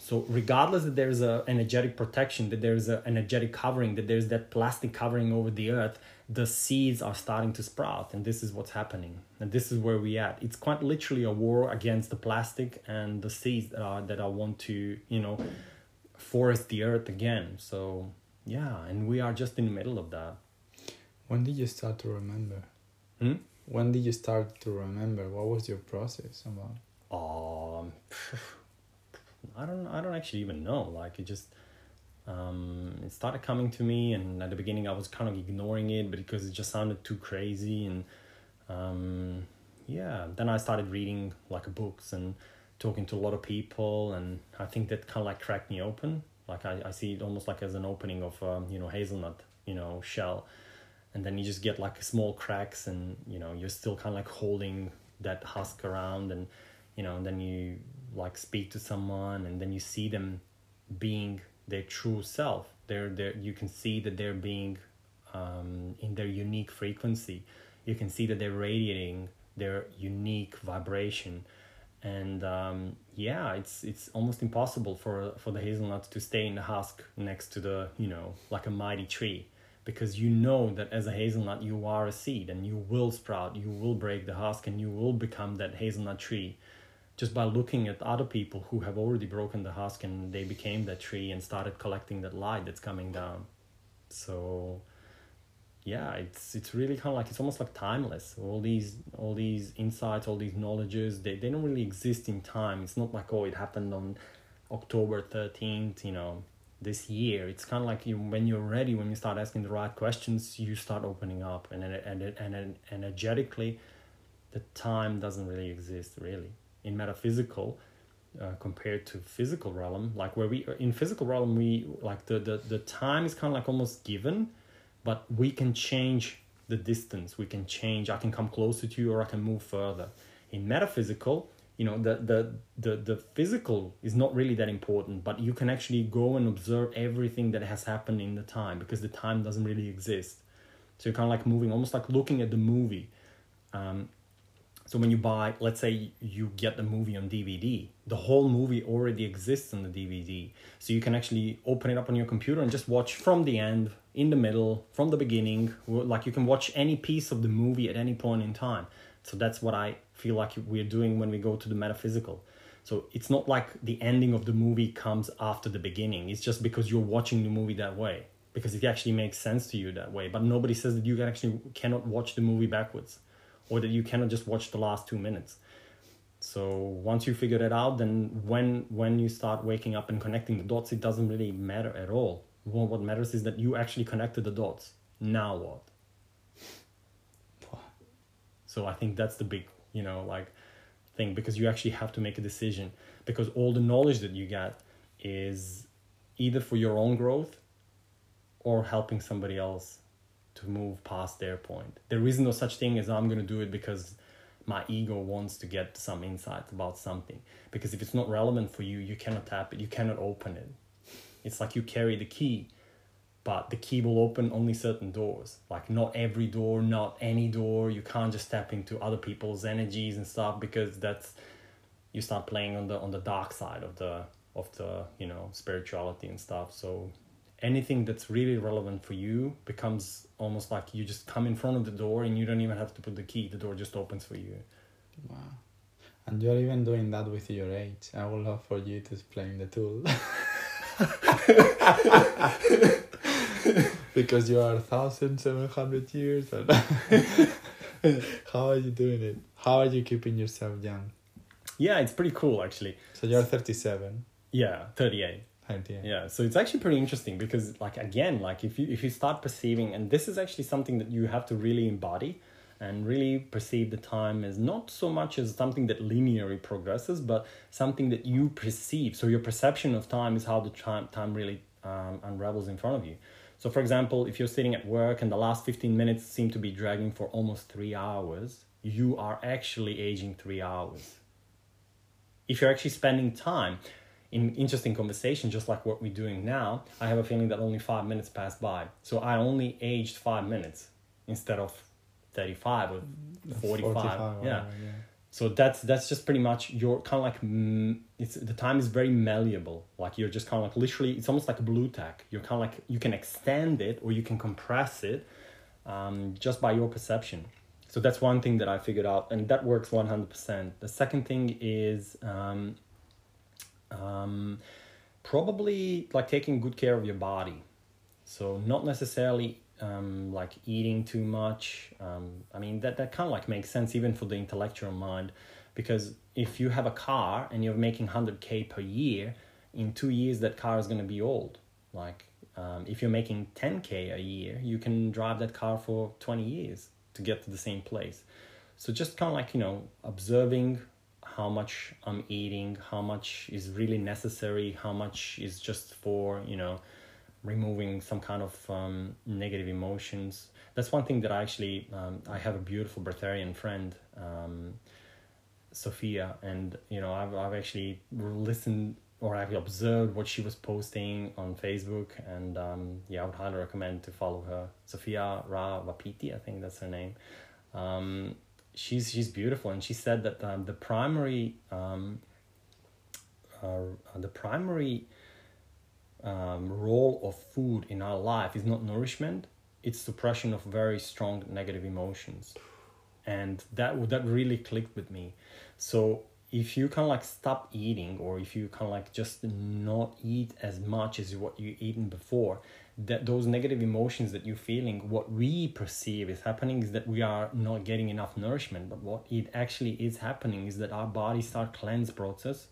So regardless that there's a energetic protection that there's a energetic covering that there's that plastic covering over the earth the seeds are starting to sprout and this is what's happening. And this is where we at. It's quite literally a war against the plastic and the seeds that are that i want to you know forest the earth again. So yeah and we are just in the middle of that. When did you start to remember? Hmm? when did you start to remember? What was your process about? Um i don't i don't actually even know. Like it just um, it started coming to me and at the beginning i was kind of ignoring it because it just sounded too crazy and um, yeah then i started reading like books and talking to a lot of people and i think that kind of like cracked me open. Like i, I see it almost like as an opening of um, you know hazelnut you know shell. And then you just get like small cracks and you know you're still kind of like holding that husk around and you know and then you like speak to someone and then you see them being their true self. They're, they're, you can see that they're being um, in their unique frequency. You can see that they're radiating their unique vibration. And um, yeah, it's it's almost impossible for for the hazelnut to stay in the husk next to the you know like a mighty tree, because you know that as a hazelnut you are a seed and you will sprout, you will break the husk, and you will become that hazelnut tree just by looking at other people who have already broken the husk and they became that tree and started collecting that light that's coming down. So yeah it's it's really kind of like it's almost like timeless. All these all these insights all these knowledges they, they don't really exist in time. It's not like oh it happened on october 13th you know this year. It's kind of like you when you're ready when you start asking the right questions you start opening up. And and and, and energetically the time doesn't really exist really in metaphysical uh, compared to physical realm like where we in physical realm we like the, the the time is kind of like almost given but we can change the distance. We can change i can come closer to you or i can move further. In metaphysical you know the the the, the physical is not really that important but you can actually go and observe everything that has happened in the time because the time doesn't really exist. So you're kind of like moving almost like looking at the movie. Um, so when you buy, let's say you get the movie on DVD, the whole movie already exists on the DVD. So you can actually open it up on your computer and just watch from the end, in the middle, from the beginning. Like you can watch any piece of the movie at any point in time. So that's what I feel like we're doing when we go to the metaphysical. So it's not like the ending of the movie comes after the beginning. It's just because you're watching the movie that way because it actually makes sense to you that way. But nobody says that you can actually cannot watch the movie backwards or that you cannot just watch the last two minutes. So once you figure it out then when when you start waking up and connecting the dots it doesn't really matter at all. Well, what matters is that you actually connected the dots. Now what? So i think that's the big you know like thing because you actually have to make a decision. Because all the knowledge that you get is either for your own growth or helping somebody else to move past their point. There is no such thing as I'm going to do it because my ego wants to get some insight about something. Because if it's not relevant for you, you cannot tap it, you cannot open it. It's like you carry the key, but the key will open only certain doors. Like not every door, not any door. You can't just tap into other people's energies and stuff because that's you start playing on the on the dark side of the of the you know spirituality and stuff. So anything that's really relevant for you becomes almost like you just come in front of the door and you don't even have to put the key. The door just opens for you. Wow. And you're even doing that with your age. I would love for you to explain the tool. Because you are 1700 years and how are you doing it? How are you keeping yourself young? Yeah it's pretty cool actually. So you're 37 yeah 38 Yeah, so it's actually pretty interesting because like again, like if you if you start perceiving and this is actually something that you have to really embody and really perceive the time as not so much as something that linearly progresses, but something that you perceive. So your perception of time is how the time time really um, unravels in front of you. So, for example, if you're sitting at work and the last 15 minutes seem to be dragging for almost three hours, you are actually aging three hours if you're actually spending time in interesting conversation, just like what we're doing now, I have a feeling that only five minutes passed by. So I only aged five minutes instead of 35 or 45. 45 yeah. whatever, yeah. So that's that's just pretty much your kind of like it's the time is very malleable. Like you're just kind of like literally it's almost like a Blu Tack. You're kind of like you can extend it or you can compress it, um, just by your perception. So that's one thing that I figured out, and that works one hundred percent. The second thing is um, um, probably like taking good care of your body. So not necessarily um, like eating too much. Um, I mean that that kind of like makes sense even for the intellectual mind, because if you have a car and you're making hundred k per year, in two years that car is gonna be old. Like um, if you're making ten k a year, you can drive that car for twenty years to get to the same place. So just kind of like you know observing how much I'm eating, how much is really necessary, how much is just for you know removing some kind of um, negative emotions. That's one thing that I actually um, I have a beautiful breatharian friend, um, Sophia, and you know I've I've actually listened or I've observed what she was posting on Facebook, and um, yeah, I would highly recommend to follow her, Sophia Ra Vapiti, I think that's her name. Um, she's she's beautiful, and she said that um, the primary um, uh, the primary um, role of food in our life is not nourishment. It's suppression of very strong negative emotions. And that that really clicked with me. So if you kind of like stop eating or if you kind of like just not eat as much as what you eaten before that those negative emotions that you're feeling what we perceive is happening is that we are not getting enough nourishment. But what it actually is happening is that our body start cleanse process.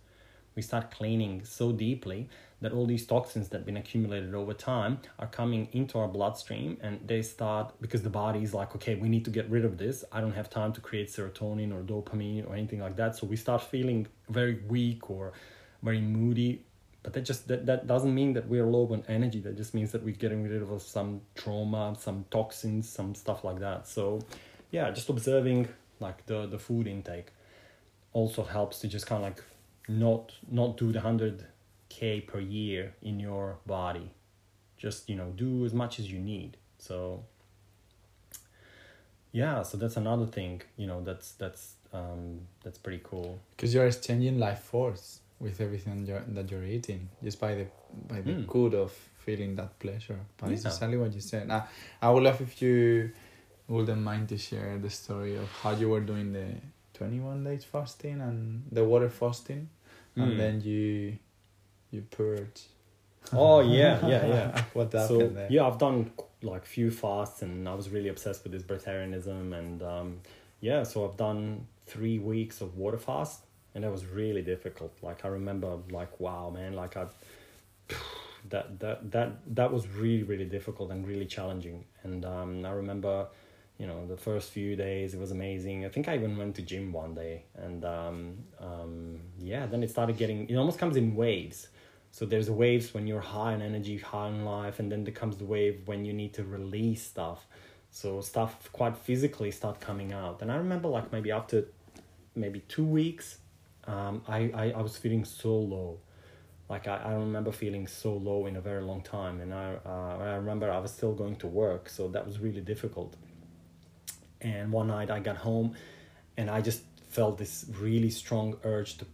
We start cleaning so deeply that all these toxins that have been accumulated over time are coming into our bloodstream and they start because the body is like okay we need to get rid of this. I don't have time to create serotonin or dopamine or anything like that. So we start feeling very weak or very moody but that just that, that doesn't mean that we're low on energy. That just means that we're getting rid of some trauma some toxins some stuff like that. So yeah just observing like the the food intake also helps to just kind of like not not do the 100k per year in your body. Just you know do as much as you need. So yeah so that's another thing you know that's that's um that's pretty cool. Because you're exchanging life force with everything you're, that you're eating just by the by the Mm. good of feeling that pleasure. But it's exactly what you said. Now i would love if you wouldn't mind to share the story of how you were doing the 21 days fasting and the water fasting Mm. and then you you purge. Oh yeah yeah yeah. What so happened there? yeah i've done like few fasts and i was really obsessed with this breatharianism and um yeah so i've done three weeks of water fast and that was really difficult like i remember like wow man like i that that that that was really really difficult and really challenging and um i remember you know the first few days it was amazing i think i even went to gym one day and um um yeah then it started getting it almost comes in waves so there's waves when you're high in energy, high in life, and then there comes the wave when you need to release stuff. So stuff quite physically start coming out. And I remember like maybe after maybe two weeks, um, I, I, I was feeling so low. Like I, I remember feeling so low in a very long time. And I, uh, I remember I was still going to work, so that was really difficult. And one night I got home and I just felt this really strong urge to,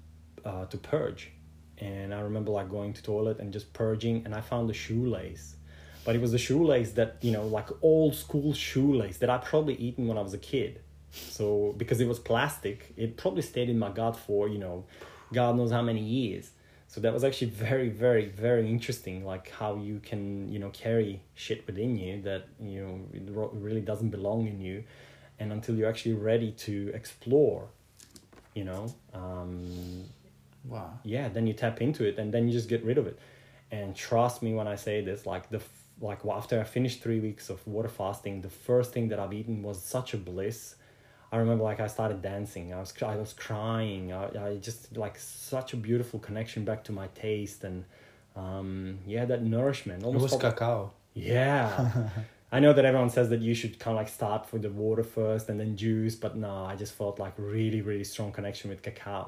uh, to purge and I remember like going to toilet and just purging and I found a shoelace. But it was a shoelace that, you know, like old school shoelace that I probably eaten when I was a kid. So because it was plastic, it probably stayed in my gut for, you know, God knows how many years. So that was actually very, very, very interesting, like how you can, you know, carry shit within you that, you know, it really doesn't belong in you. And until you're actually ready to explore, you know, um, wow yeah then you tap into it and then you just get rid of it and trust me when i say this like the like after i finished three weeks of water fasting the first thing that i've eaten was such a bliss i remember like i started dancing. I was i was crying. I, I just like such a beautiful connection back to my taste and um yeah that nourishment. It was felt- cacao. Yeah. I know that everyone says that you should kind of like start with the water first and then juice, but no, I just felt like really, really strong connection with cacao.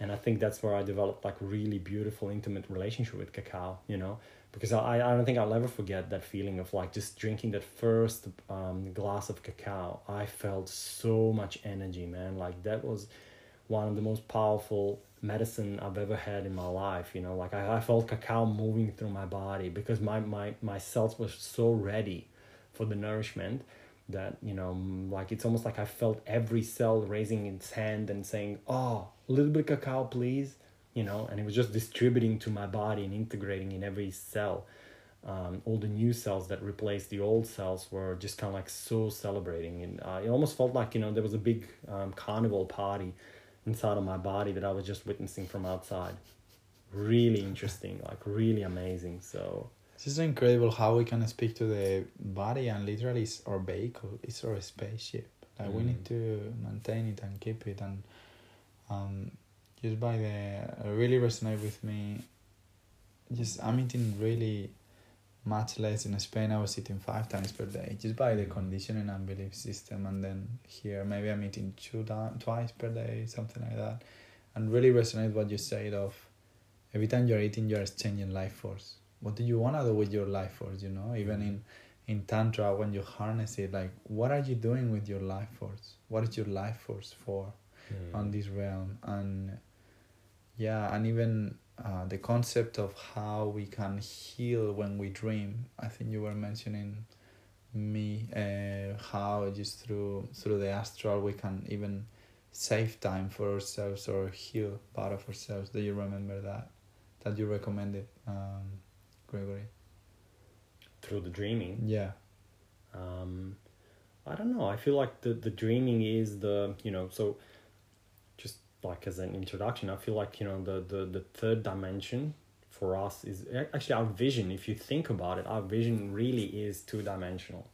and I think that's where I developed like really beautiful intimate relationship with cacao you know because I, I don't think I'll ever forget that feeling of like just drinking that first um, glass of cacao. I felt so much energy man. Like that was one of the most powerful medicine I've ever had in my life you know? Like I, I felt cacao moving through my body because my, my, my cells were so ready for the nourishment that you know like it's almost like I felt every cell raising its hand and saying oh a little bit of cacao please you know and it was just distributing to my body and integrating in every cell. Um, all the new cells that replaced the old cells were just kind of like so celebrating. And uh, it almost felt like you know there was a big um, carnival party inside of my body that I was just witnessing from outside. Really interesting like really amazing so. This is incredible how we can speak to the body and literally it's our vehicle it's our spaceship. Like mm. we need to maintain it and keep it and um just by the really resonate with me. Just i'm eating really much less in spain. I was eating five times per day just by the conditioning and belief system. And then here maybe i'm eating two times twice per day something like that. And really resonate what you said of every time you're eating you're exchanging life force. What do you want to do with your life force you know? Even in in tantra when you harness it like what are you doing with your life force? What is your life force for mm. on this realm? And yeah and even uh, the concept of how we can heal when we dream. I think you were mentioning me uh, how just through through the astral we can even save time for ourselves or heal part of ourselves. Do you remember that? That you recommended um, gregory? Through the dreaming? Yeah. Um, i don't know. I feel like the, the dreaming is the you know so like as an introduction i feel like you know the the, the third dimension for us is actually our vision if you think about it our vision really is two dimensional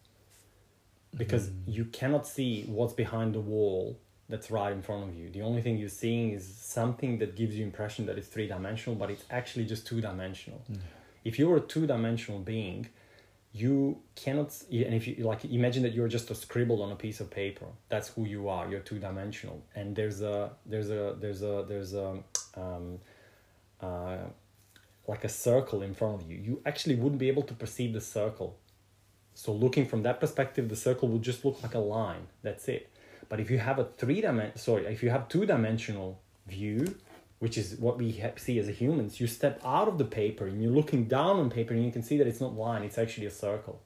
because mm. you cannot see what's behind the wall that's right in front of you the only thing you're seeing is something that gives you impression that it's three dimensional but it's actually just two dimensional mm. if you're a two dimensional being you cannot and if you like imagine that you're just a scribble on a piece of paper. That's who you are. You're two dimensional and there's a there's a there's a there's a um, uh, like a circle in front of you. You actually wouldn't be able to perceive the circle. So looking from that perspective the circle would just look like a line. That's it. But if you have a three dimension sorry if you have two dimensional view which is what we see as humans, you step out of the paper and you're looking down on paper and you can see that it's not line, it's actually a circle.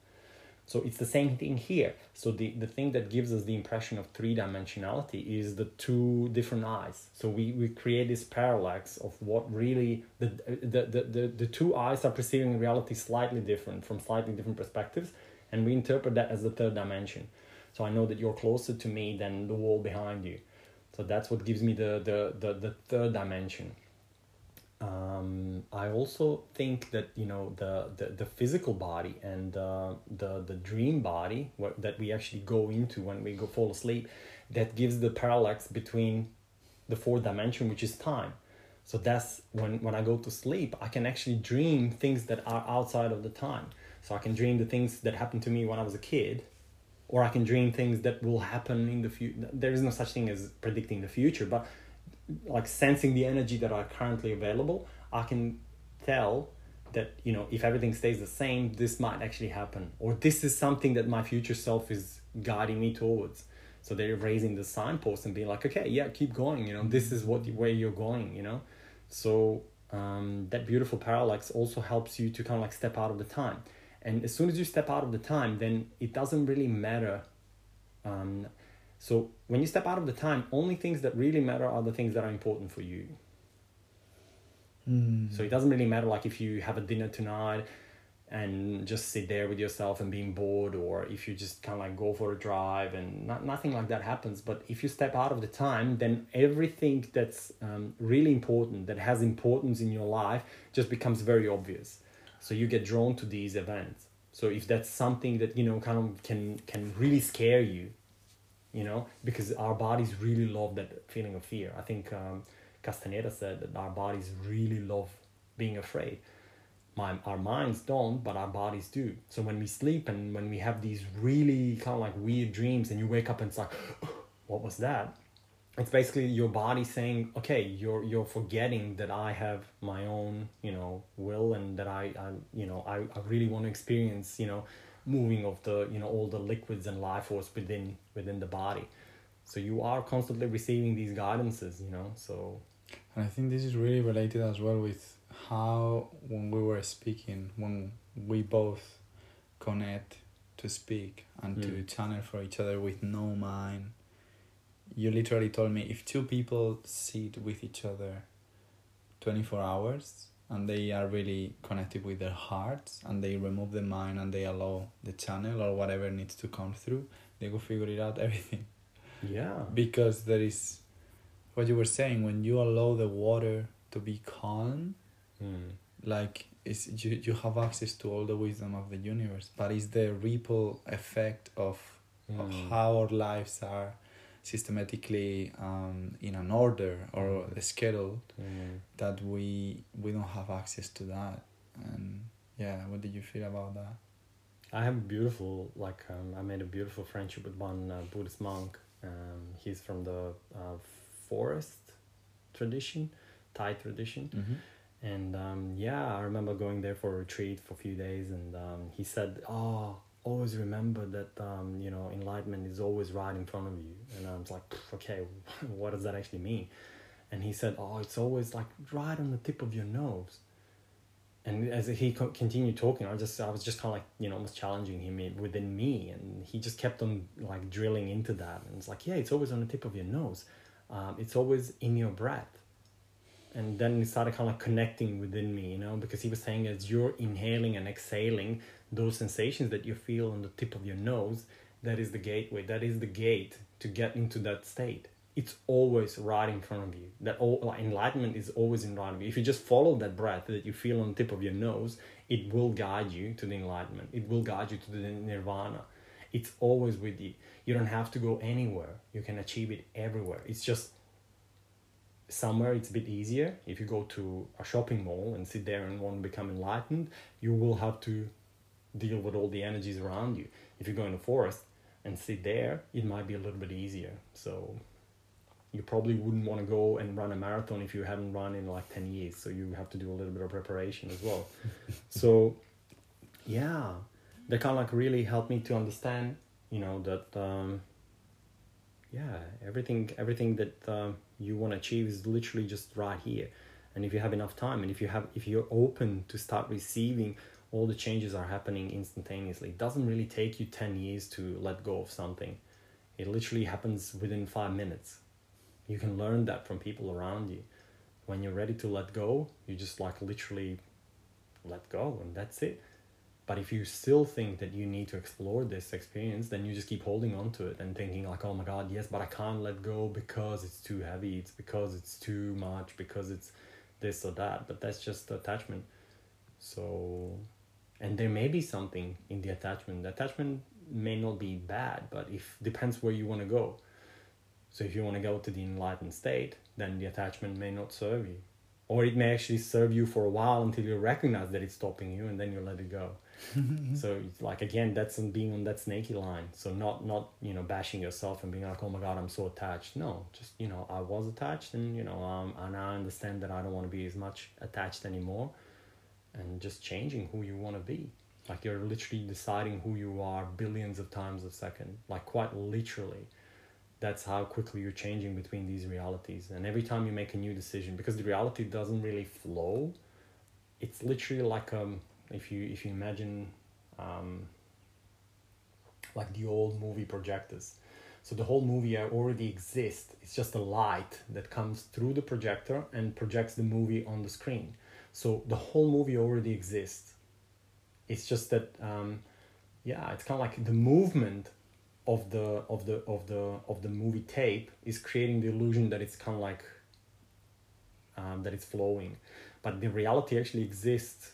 So it's the same thing here. So the, the thing that gives us the impression of three dimensionality is the two different eyes. So we, we create this parallax of what really the, the, the, the, the two eyes are perceiving reality slightly different from slightly different perspectives, and we interpret that as the third dimension. So I know that you're closer to me than the wall behind you so that's what gives me the the the, the third dimension. Um, I also think that you know the the, the physical body and uh, the the dream body what, that we actually go into when we go fall asleep that gives the parallax between the fourth dimension which is time. So that's when when I go to sleep I can actually dream things that are outside of the time. So I can dream the things that happened to me when I was a kid or I can dream things that will happen in the future. There is no such thing as predicting the future, but like sensing the energy that are currently available, I can tell that you know if everything stays the same, this might actually happen, or this is something that my future self is guiding me towards. So they're raising the signpost and being like, okay, yeah, keep going. You know, this is what where you're going. You know, so um, that beautiful parallax also helps you to kind of like step out of the time and as soon as you step out of the time then it doesn't really matter um, so when you step out of the time only things that really matter are the things that are important for you. Mm. so it doesn't really matter like if you have a dinner tonight and just sit there with yourself and being bored or if you just kind of like go for a drive and not, nothing like that happens. But if you step out of the time then everything that's um, really important that has importance in your life just becomes very obvious so you get drawn to these events. So if that's something that you know kind of can can really scare you you know because our bodies really love that feeling of fear. I think um, castaneda said that our bodies really love being afraid. My, our minds don't but our bodies do. So when we sleep and when we have these really kind of like weird dreams and you wake up and it's like what was that it's basically your body saying okay you're you're forgetting that i have my own you know will and that i i you know i, I really want to experience you know moving of the you know all the liquids and life force within within the body so you are constantly receiving these guidances you know so And I think this is really related as well with how when we were speaking, when we both connect to speak and to Mm. channel for each other with no mind. You literally told me if two people sit with each other 24 hours and they are really connected with their hearts and they remove the mind and they allow the channel or whatever needs to come through, they will figure it out everything yeah because there is what you were saying when you allow the water to be calm mm. like it's you, you have access to all the wisdom of the universe but it's the ripple effect of, of Mm. how our lives are systematically um, in an order or scheduled Mm. that we we don't have access to that and yeah what did you feel about that I have a beautiful, like, um, I made a beautiful friendship with one uh, Buddhist monk. Um, he's from the uh, forest tradition, Thai tradition. mm-hmm. And um, yeah, I remember going there for a retreat for a few days, and um, he said, "Oh, always remember that um, you know enlightenment is always right in front of you." And I was like, "Okay, what does that actually mean?" And he said, "Oh, it's always like right on the tip of your nose." And as he co- continued talking, I just I was just kind of like you know almost challenging him within me, and he just kept on like drilling into that, and it's like, "Yeah, it's always on the tip of your nose. Um, it's always in your breath." and then it started kind of connecting within me you know because he was saying as you're inhaling and exhaling those sensations that you feel on the tip of your nose that is the gateway that is the gate to get into that state. It's always right in front of you. That all like, enlightenment is always in front of you. If you just follow that breath that you feel on the tip of your nose it will guide you to the enlightenment. It will guide you to the nirvana. It's always with you. You don't have to go anywhere. You can achieve it everywhere. It's just somewhere it's a bit easier. If you go to a shopping mall and sit there and want to become enlightened you will have to deal with all the energies around you. If you go in the forest and sit there it might be a little bit easier. So you probably wouldn't want to go and run a marathon if you haven't run in like 10 years. So you have to do a little bit of preparation as well. So yeah. That kind of like really helped me to understand you know that um, yeah everything everything that um, you want to achieve is literally just right here. And if you have enough time and if you have if you're open to start receiving all the changes are happening instantaneously. It doesn't really take you 10 years to let go of something. It literally happens within five minutes. You can learn that from people around you. When you're ready to let go you just like literally let go and that's it. But if you still think that you need to explore this experience, then you just keep holding on to it and thinking like, oh my god, yes, but I can't let go because it's too heavy, it's because it's too much, because it's this or that. But that's just attachment. So and there may be something in the attachment. The attachment may not be bad, but if depends where you want to go. So if you want to go to the enlightened state, then the attachment may not serve you. Or it may actually serve you for a while until you recognize that it's stopping you and then you let it go so it's like again that's being on that snaky line so not not you know bashing yourself and being like oh my god i'm so attached no just you know i was attached and you know um and i understand that i don't want to be as much attached anymore and just changing who you want to be. Like you're literally deciding who you are billions of times a second like quite literally. That's how quickly you're changing between these realities. And every time you make a new decision because the reality doesn't really flow it's literally like um if you if you imagine um, like the old movie projectors. So the whole movie already exists. It's just a light that comes through the projector and projects the movie on the screen so the whole movie already exists it's just that um, yeah it's kind of like the movement of the of the of the of the movie tape is creating the illusion that it's kind of like um, that it's flowing but the reality actually exists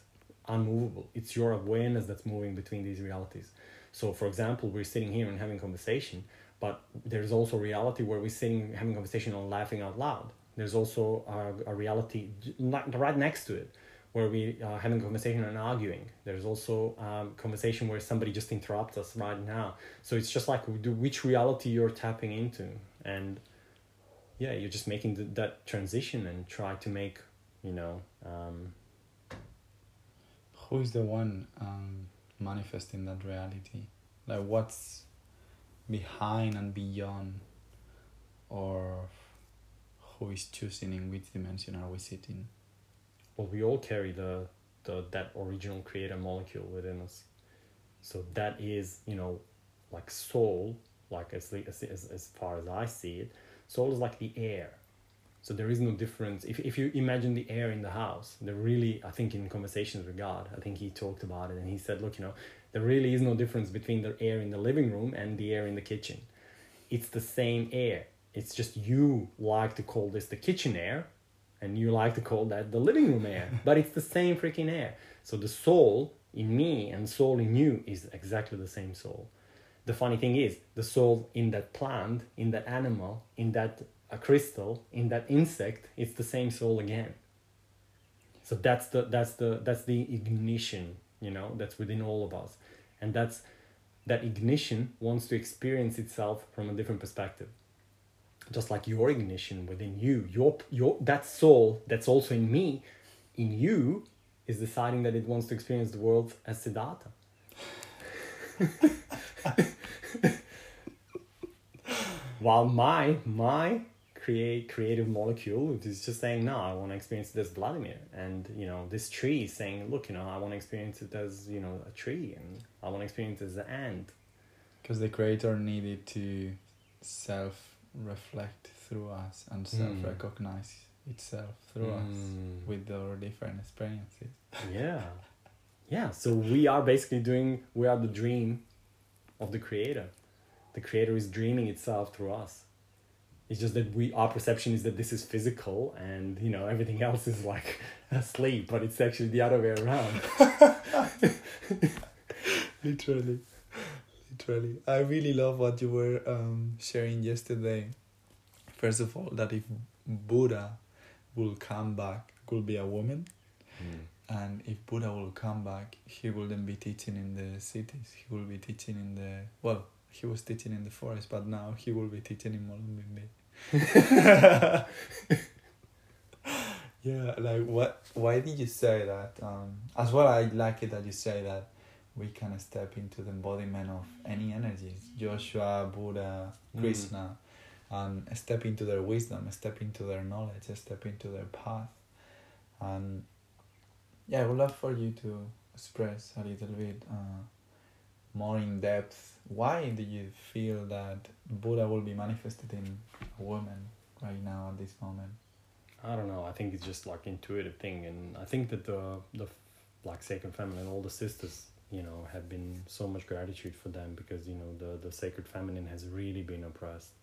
unmovable. It's your awareness that's moving between these realities. So, for example, we're sitting here and having conversation, but there's also reality where we're sitting having conversation and laughing out loud. There's also a, a reality right next to it where we are having a conversation and arguing. There's also um, conversation where somebody just interrupts us right now. So it's just like which reality you're tapping into, and yeah you're just making the, that transition and try to make you know um, who is the one um, manifesting that reality like what's behind and beyond or who is choosing in which dimension are we sitting? Well we all carry the, the that original creator molecule within us. So that is you know like soul like as, as, as far as i see it soul is like the air. So there is no difference. If, if you imagine the air in the house there really i think in conversations with god i think he talked about it and he said look you know there really is no difference between the air in the living room and the air in the kitchen. It's the same air it's just you like to call this the kitchen air and you like to call that the living room air but it's the same freaking air. So the soul in me and soul in you is exactly the same soul. The funny thing is the soul in that plant in that animal in that a crystal in that insect it's the same soul again. So that's the that's the that's the ignition you know that's within all of us. And that's that ignition wants to experience itself from a different perspective just like your ignition within you. Your your that soul that's also in me in you is deciding that it wants to experience the world as siddhartha. While my my create creative molecule is just saying no i want to experience it as vladimir. And you know this tree is saying look you know i want to experience it as you know a tree and i want to experience it as an ant. Because the creator needed to self reflect through us and self recognize itself through us Mm. with our different experiences. Yeah. Yeah so we are basically doing we are the dream of the creator. The creator is dreaming itself through us. It's just that we our perception is that this is physical and you know everything else is like asleep but it's actually the other way around. Literally literally. I really love what you were um, sharing yesterday. First of all that if buddha will come back will be a woman. And if buddha will come back he wouldn't be teaching in the cities. He will be teaching in the well he was teaching in the forest but now he will be teaching in Mullumbimby yeah like what why did you say that? Um as well i like it that you say that we can step into the embodiment of any energies joshua buddha Mm. krishna and step into their wisdom step into their knowledge step into their path and yeah i would love for you to express a little bit uh, more in depth why do you feel that buddha will be manifested in a woman right now at this moment I don't know. I think it's just like intuitive thing, and I think that the the like sacred feminine, all the sisters, you know, have been so much gratitude for them because you know the the sacred feminine has really been oppressed,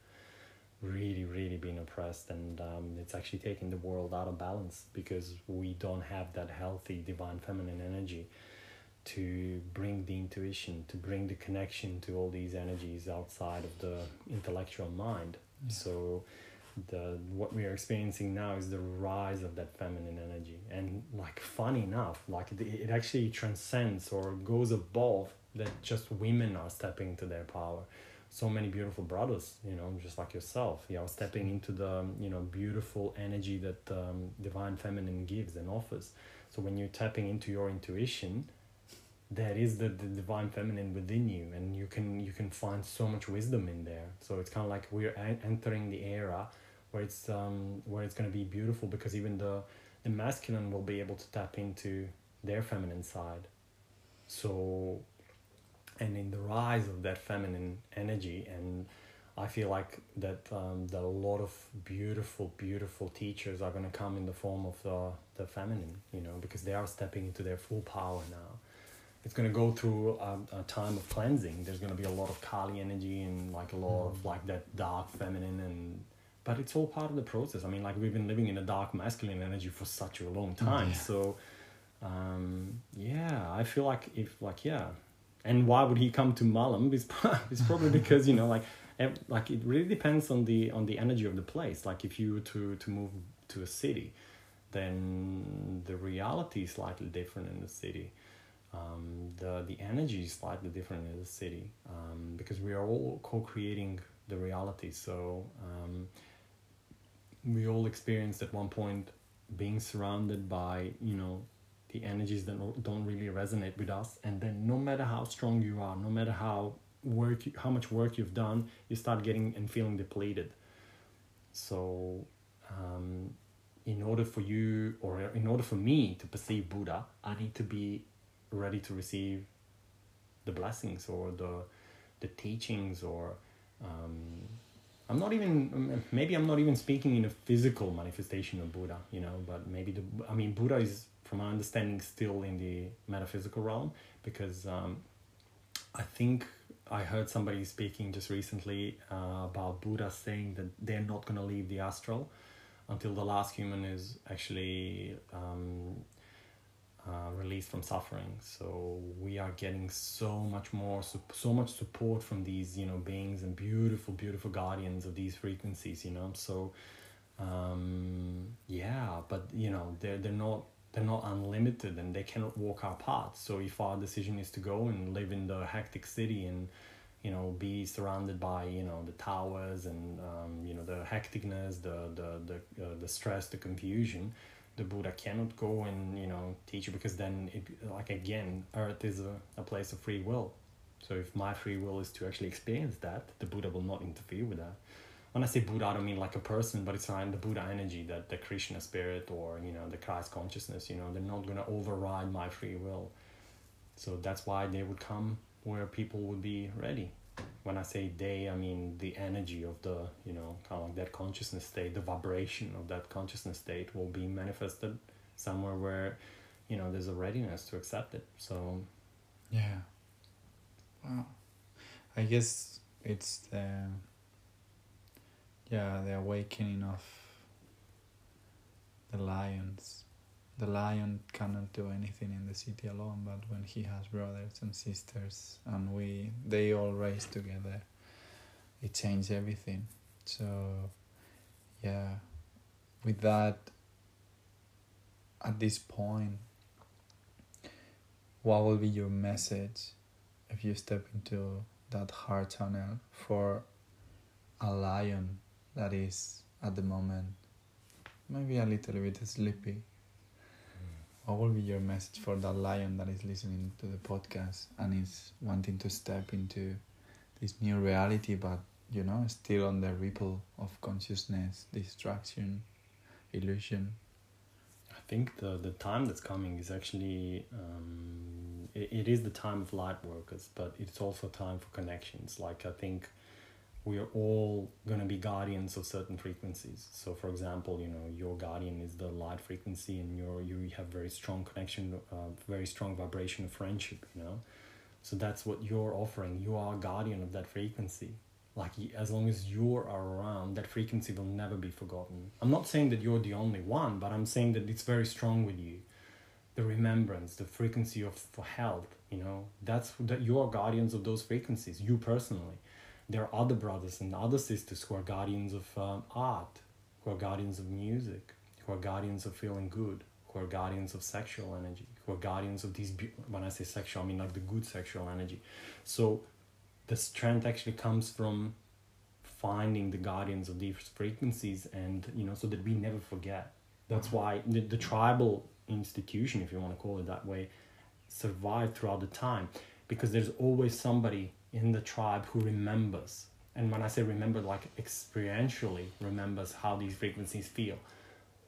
really really been oppressed, and um, it's actually taking the world out of balance because we don't have that healthy divine feminine energy to bring the intuition, to bring the connection to all these energies outside of the intellectual mind. So the what we are experiencing now is the rise of that feminine energy. And like funny enough like it, it actually transcends or goes above that just women are stepping into their power. So many beautiful brothers you know just like yourself you know stepping into the you know beautiful energy that um, divine feminine gives and offers. So when you're tapping into your intuition there is the, the divine feminine within you and you can you can find so much wisdom in there. So it's kind of like we're entering the era where it's um where it's going to be beautiful because even the the masculine will be able to tap into their feminine side. So and in the rise of that feminine energy and i feel like that um, that a lot of beautiful beautiful teachers are going to come in the form of the the feminine you know because they are stepping into their full power now. It's going to go through a, a time of cleansing. There's going to be a lot of kali energy and like a lot of like that dark feminine and but it's all part of the process i mean like we've been living in a dark masculine energy for such a long time Yeah. so um yeah i feel like if like yeah and why would he come to Mullum? It's, it's probably because you know, like, like it really depends on the on the energy of the place. Like, if you were to to move to a city, then the reality is slightly different in the city. Um, the the energy is slightly different in the city um, because we are all co-creating the reality. So um, we all experienced at one point being surrounded by you know the energies that don't- really resonate with us. And then no matter how strong you are no matter how work how much work you've done you start getting and feeling depleted. So um, in order for you or in order for me to perceive buddha i need to be ready to receive the blessings or the the teachings or um, I'm not even maybe I'm not even speaking in a physical manifestation of Buddha, you know, but maybe the I mean Buddha is from my understanding still in the metaphysical realm because um, I think I heard somebody speaking just recently uh, about Buddha saying that they're not going to leave the astral until the last human is actually um, uh, released from suffering. So we are getting so much more, sup- so much support from these, you know, beings and beautiful, beautiful guardians of these frequencies. You know, so um, yeah, but you know, they're they're not they're not unlimited and they cannot walk our path. So if our decision is to go and live in the hectic city and you know be surrounded by you know the towers and um, you know the hecticness the the the, uh, the stress the confusion the Buddha cannot go and you know teach you because then it like again earth is a, a place of free will. So if my free will is to actually experience that the Buddha will not interfere with that. When I say Buddha I don't mean like a person but it's like the Buddha energy that the Krishna spirit or you know the Christ consciousness you know they're not going to override my free will. So that's why they would come where people would be ready when I say they, I mean the energy of the, you know, kind of like that consciousness state, the vibration of that consciousness state will be manifested somewhere where, you know, there's a readiness to accept it. So, Yeah. Wow. I guess it's the yeah, the awakening of the lions. The lion cannot do anything in the city alone, but when he has brothers and sisters and we they all race together, it changes everything. So yeah, with that at this point what will be your message if you step into that heart tunnel for a lion that is at the moment maybe a little bit sleepy what will be your message for that lion that is listening to the podcast and is wanting to step into this new reality but you know still on the ripple of consciousness distraction illusion I think the, the time that's coming is actually um, it, it is the time of light workers, but it's also time for connections. Like I think we are all going to be guardians of certain frequencies. So, for example, you know your guardian is the light frequency, and your you have very strong connection, uh, very strong vibration of friendship. You know, so that's what you're offering. You are a guardian of that frequency. Like as long as you are around, that frequency will never be forgotten. I'm not saying that you're the only one, but I'm saying that it's very strong with you. The remembrance, the frequency of for health, you know, that's that you are guardians of those frequencies. You personally, there are other brothers and other sisters who are guardians of um, art, who are guardians of music, who are guardians of feeling good, who are guardians of sexual energy, who are guardians of these. beau- When I say sexual, I mean like the good sexual energy. So the strength actually comes from finding the guardians of these frequencies and you know so that we never forget that's why the, the tribal institution if you want to call it that way survived throughout the time because there's always somebody in the tribe who remembers. And when i say remember like experientially remembers how these frequencies feel.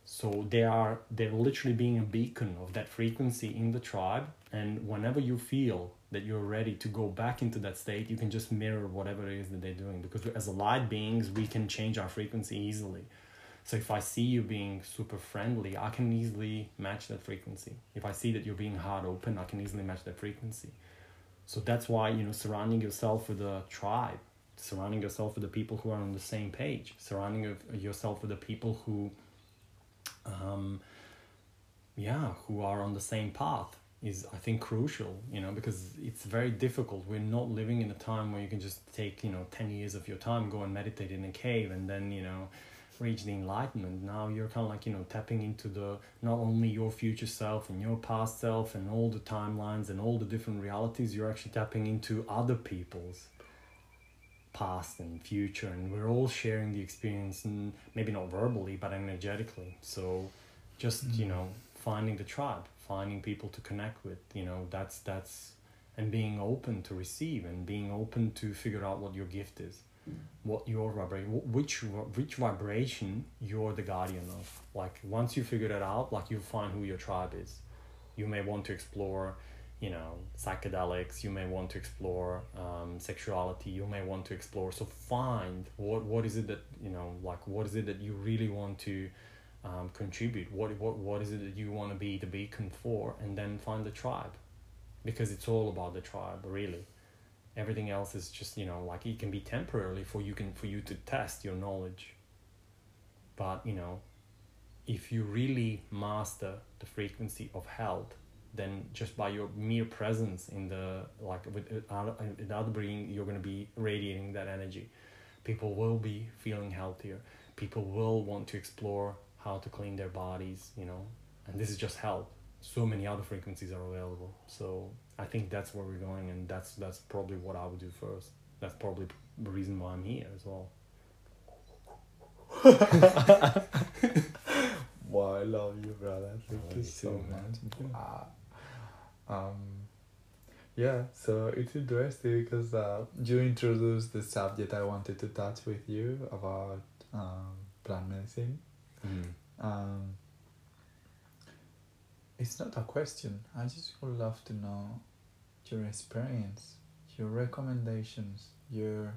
So they are they're literally being a beacon of that frequency in the tribe. And whenever you feel that you're ready to go back into that state you can just mirror whatever it is that they're doing. Because as light beings we can change our frequency easily. So if i see you being super friendly i can easily match that frequency. If i see that you're being hard open i can easily match that frequency so that's why you know surrounding yourself with a tribe surrounding yourself with the people who are on the same page surrounding yourself with the people who um, yeah, who are on the same path is I think crucial, you know, because it's very difficult. We're not living in a time where you can just take, you know, 10 years of your time, go and meditate in a cave and then, you know, reach the enlightenment. Now you're kind of like, you know, tapping into the not only your future self and your past self and all the timelines and all the different realities, you're actually tapping into other people's past and future and we're all sharing the experience and maybe not verbally but energetically so just you Mm. know finding the tribe finding people to connect with you know that's that's and being open to receive and being open to figure out what your gift is what your vibration which which vibration you're the guardian of. Like once you figure that out like you find who your tribe is. You may want to explore you know psychedelics you may want to explore um, sexuality you may want to explore. So find what what is it that you know like what is it that you really want to um, contribute? What what what is it that you want to be the beacon for? And then find the tribe. Because it's all about the tribe really everything else is just you know like it can be temporarily for you can for you to test your knowledge. But you know if you really master the frequency of health then just by your mere presence in the like with uh, without uh, without being you're going to be radiating that energy. People will be feeling healthier. People will want to explore how to clean their bodies you know. And this is just health. So many other frequencies are available. So i think that's where we're going and that's that's probably what i would do first that's probably the reason why i'm here as well Wow, I love you, brother. Thank you so too, much. Wow. Um, yeah, so it's interesting because uh, you introduced the subject I wanted to touch with you about um, plant medicine. Um, it's not a question. I just would love to know your experience, your recommendations, your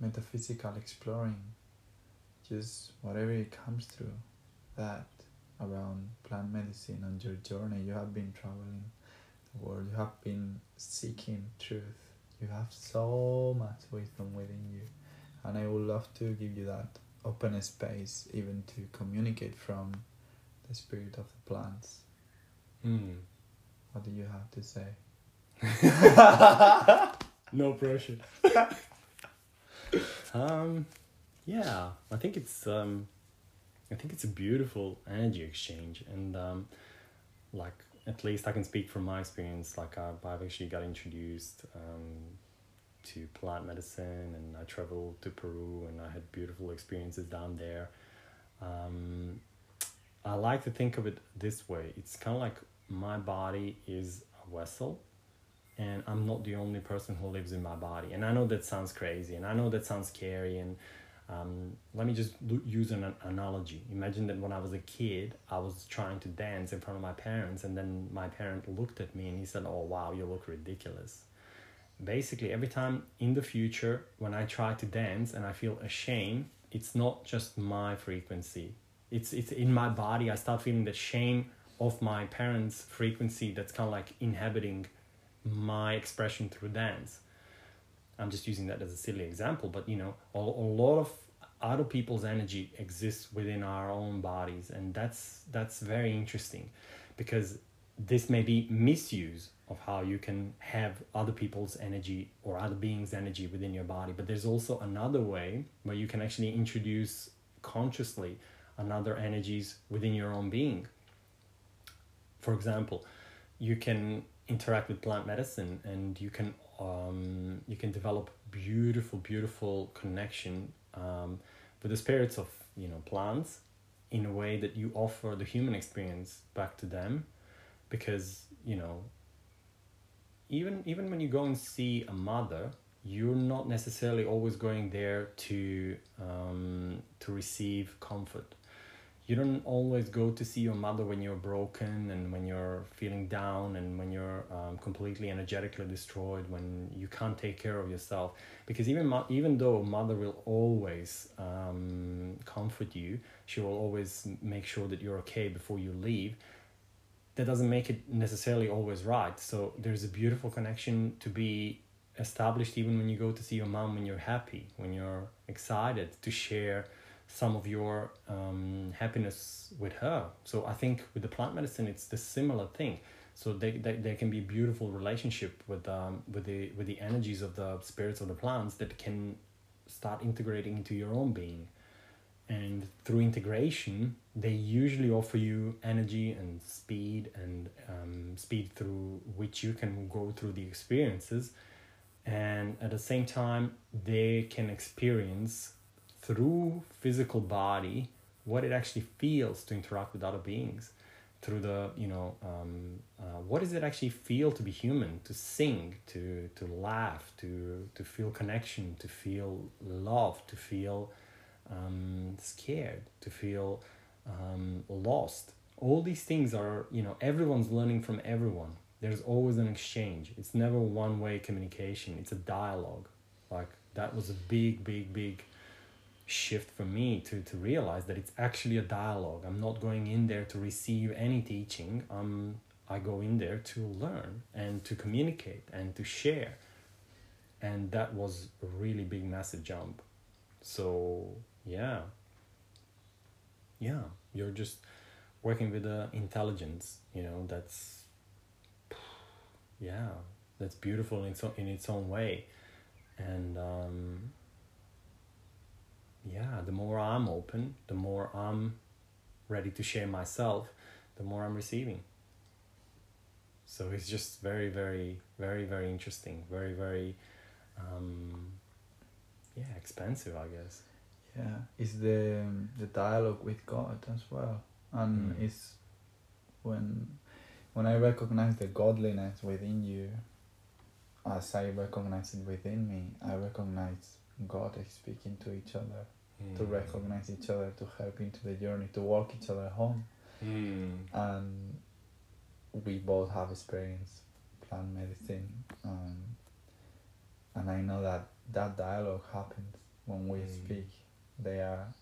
metaphysical exploring, just whatever it comes through that around plant medicine and your journey. You have been traveling the world, you have been seeking truth. You have so much wisdom within you. And I would love to give you that open space even to communicate from the spirit of the plants. Mm. What do you have to say? no pressure. um, yeah, I think it's um, I think it's a beautiful energy exchange, and um, like at least I can speak from my experience. Like I've, I've actually got introduced um, to plant medicine, and I traveled to Peru, and I had beautiful experiences down there. Um, I like to think of it this way. It's kind of like my body is a vessel and I'm not the only person who lives in my body. And I know that sounds crazy, and I know that sounds scary. And um, let me just use an an analogy. Imagine that when I was a kid, I was trying to dance in front of my parents, and then my parent looked at me and he said, "Oh wow, you look ridiculous." Basically, every time in the future when I try to dance and I feel ashamed, it's not just my frequency. It's it's in my body. I start feeling the shame of my parents' frequency that's kind of like inhabiting my expression through dance. I'm just using that as a silly example, but you know, a, a lot of other people's energy exists within our own bodies, and that's that's very interesting, because this may be misuse of how you can have other people's energy or other beings' energy within your body. But there's also another way where you can actually introduce consciously another energies within your own being. For example, you can interact with plant medicine and you can um, you can develop beautiful beautiful connection um, with the spirits of you know plants in a way that you offer the human experience back to them. Because you know even even when you go and see a mother you're not necessarily always going there to um, to receive comfort you don't always go to see your mother when you're broken and when you're feeling down and when you're um, completely energetically destroyed when you can't take care of yourself. Because even mo- even though mother will always um, comfort you she will always make sure that you're okay before you leave. That doesn't make it necessarily always right. So there's a beautiful connection to be established even when you go to see your mom when you're happy when you're excited to share some of your um, happiness with her. So I think with the plant medicine, it's the similar thing. So they, they, there can be beautiful relationship with um, with the with the energies of the spirits of the plants that can start integrating into your own being. And through integration, they usually offer you energy and speed and um, speed through which you can go through the experiences and at the same time they can experience through physical body what it actually feels to interact with other beings. Through the you know um, uh, what does it actually feel to be human to sing to to laugh to to feel connection to feel love to feel um, scared to feel um, lost? All these things are you know everyone's learning from everyone. There's always an exchange. It's never one way communication. It's a dialogue. Like that was a big big big shift for me to to realize that it's actually a dialogue. I'm not going in there to receive any teaching. Um i go in there to learn and to communicate and to share. And that was a really big massive jump. So yeah. Yeah you're just working with the intelligence you know that's yeah that's beautiful in its own, in its own way. And um, yeah the more i'm open the more i'm ready to share myself the more i'm receiving. So it's just very very very very interesting very very um, yeah expensive i guess. Yeah it's the the dialogue with god as well. And Mm. it's when when i recognize the godliness within you as i recognize it within me i recognize god is speaking to each other to Mm. recognize each other to help into the journey to walk each other home Mm. and we both have experience plant medicine um, and i know that that dialogue happens when we Mm. speak they are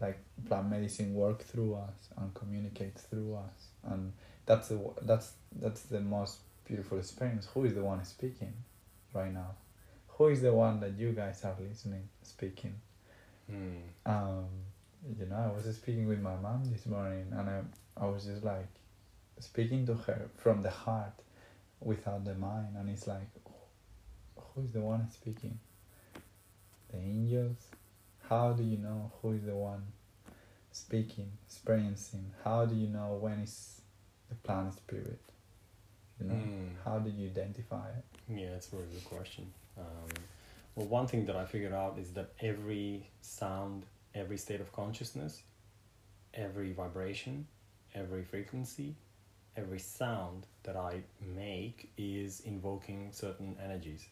like plant medicine work through us and communicate through us and that's the that's that's the most beautiful experience who is the one speaking right now who is the one that you guys are listening speaking Mm. um, you know, I was speaking with my mom this morning, and I, I was just like speaking to her from the heart, without the mind, and it's like, who is the one speaking? The angels. How do you know who is the one speaking, experiencing? How do you know when is the plant spirit? You know, Mm. how do you identify it? Yeah, it's a really good question. Um, well, one thing that I figured out is that every sound, every state of consciousness, every vibration, every frequency, every sound that I make is invoking certain energies.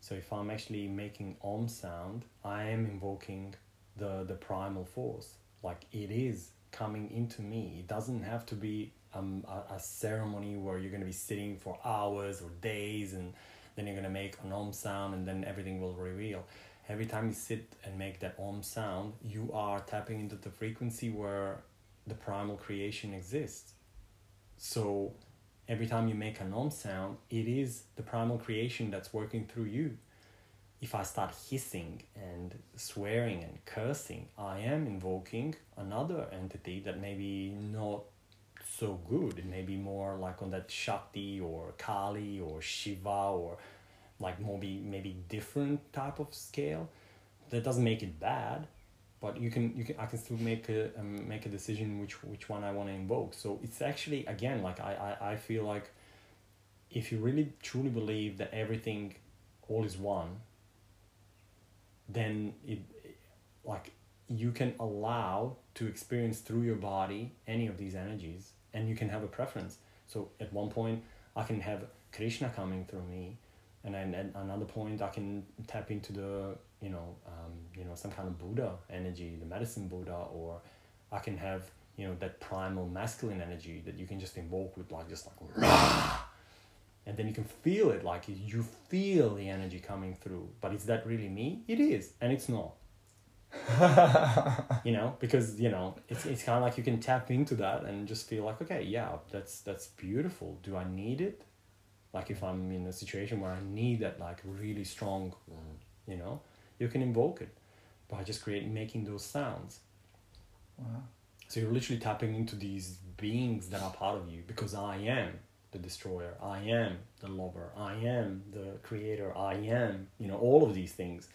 So if I'm actually making om sound, I am invoking the the primal force. Like it is coming into me. It doesn't have to be um, a, a ceremony where you're going to be sitting for hours or days and then you're going to make an om sound and then everything will reveal. Every time you sit and make that om sound, you are tapping into the frequency where the primal creation exists. So every time you make an om sound, it is the primal creation that's working through you. If I start hissing and swearing and cursing, I am invoking another entity that may be not so good. It may be more like on that Shakti or Kali or Shiva or like maybe maybe different type of scale. That doesn't make it bad, but you can you can I can still make a um, make a decision which which one I want to invoke. So it's actually again like I, I I feel like if you really truly believe that everything all is one, then it like you can allow to experience through your body any of these energies and you can have a preference. So at one point i can have krishna coming through me and then at another point i can tap into the you know um, you know some kind of buddha energy the medicine buddha or i can have you know that primal masculine energy that you can just invoke with like just like rah! and then you can feel it like you feel the energy coming through. But is that really me? It is and it's not you know because you know it's, it's kind of like you can tap into that and just feel like okay yeah that's that's beautiful do i need it like if i'm in a situation where i need that like really strong mm. you know you can invoke it by just creating making those sounds Wow. so you're literally tapping into these beings that are part of you because I am the destroyer, I am the lover, I am the creator, I am, you know, all of these things.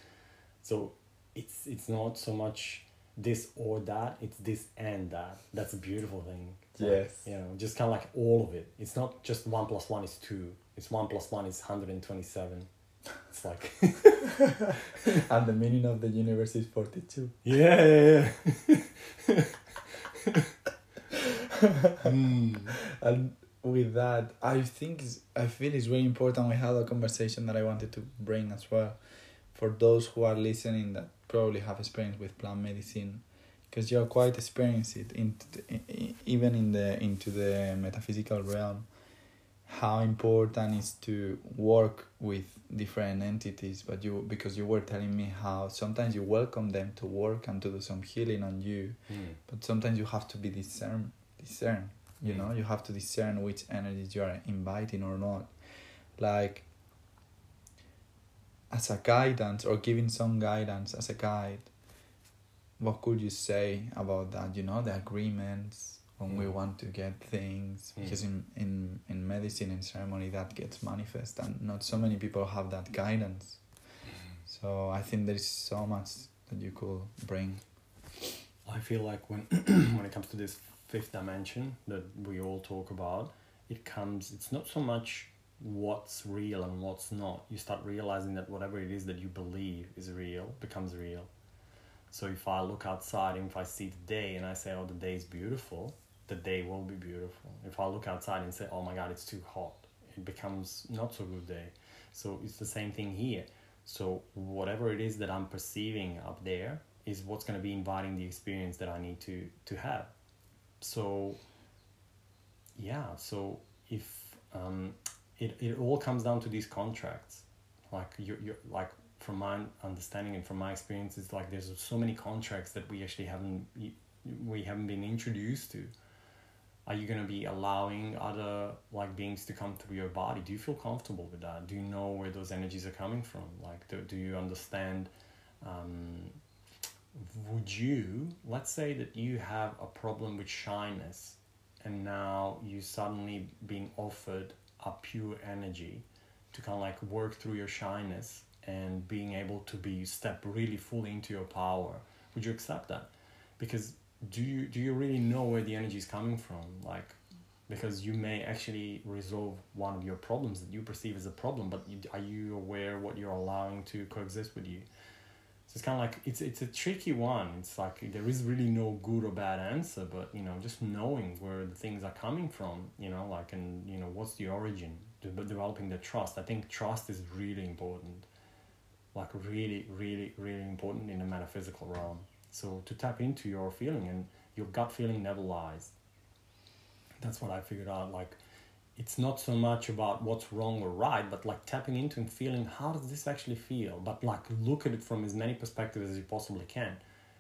So it's it's not so much this or that, it's this and that. That's a beautiful thing. Like, Yes. you know, just kind of like all of it. It's not just one plus one is two. It's one plus one is 127. It's like and the meaning of the universe is 42. yeah, yeah, yeah. Mm. And with that, I think I feel it's very important. We had a conversation that I wanted to bring as well for those who are listening that probably have experience with plant medicine, because you're quite experienced it into the, i- i- even in the into the metaphysical realm. How important is to work with different entities, but you because you were telling me how sometimes you welcome them to work and to do some healing on you, Mm. but sometimes you have to be discern discern you know you have to discern which energies you are inviting or not like as a guidance or giving some guidance as a guide what could you say about that you know the agreements when we Mm. want to get things Mm. because in, in in medicine and ceremony that gets manifest and not so many people have that guidance so i think there is so much that you could bring I feel like when when it comes to this fifth dimension that we all talk about, it comes. It's not so much what's real and what's not. You start realizing that whatever it is that you believe is real becomes real. So if I look outside and if I see the day and I say, "Oh, the day is beautiful," the day will be beautiful. If I look outside and say, "Oh my God, it's too hot," it becomes not so good day. So it's the same thing here. So whatever it is that I'm perceiving up there is what's going to be inviting the experience that I need to to have. So yeah, so if um, it it all comes down to these contracts, like you you like from my understanding and from my experience, it's like there's so many contracts that we actually haven't we haven't been introduced to. Are you going to be allowing other like beings to come through your body? Do you feel comfortable with that? Do you know where those energies are coming from? Like, do, do you understand? Um, would you let's say that you have a problem with shyness and now you suddenly being offered a pure energy to kind of like work through your shyness and being able to be step really fully into your power. Would you accept that? Because do you do you really know where the energy is coming from? Like because you may actually resolve one of your problems that you perceive as a problem but you, are you aware what you're allowing to coexist with you so it's kind of like it's it's a tricky one. It's like there is really no good or bad answer, but you know, just knowing where the things are coming from, you know, like and you know what's the origin, de- developing the trust. I think trust is really important, like really, really, really important in the metaphysical realm. So to tap into your feeling and your gut feeling never lies. That's what I figured out. Like it's not so much about what's wrong or right, but like tapping into and feeling how does this actually feel, but like look at it from as many perspectives as you possibly can,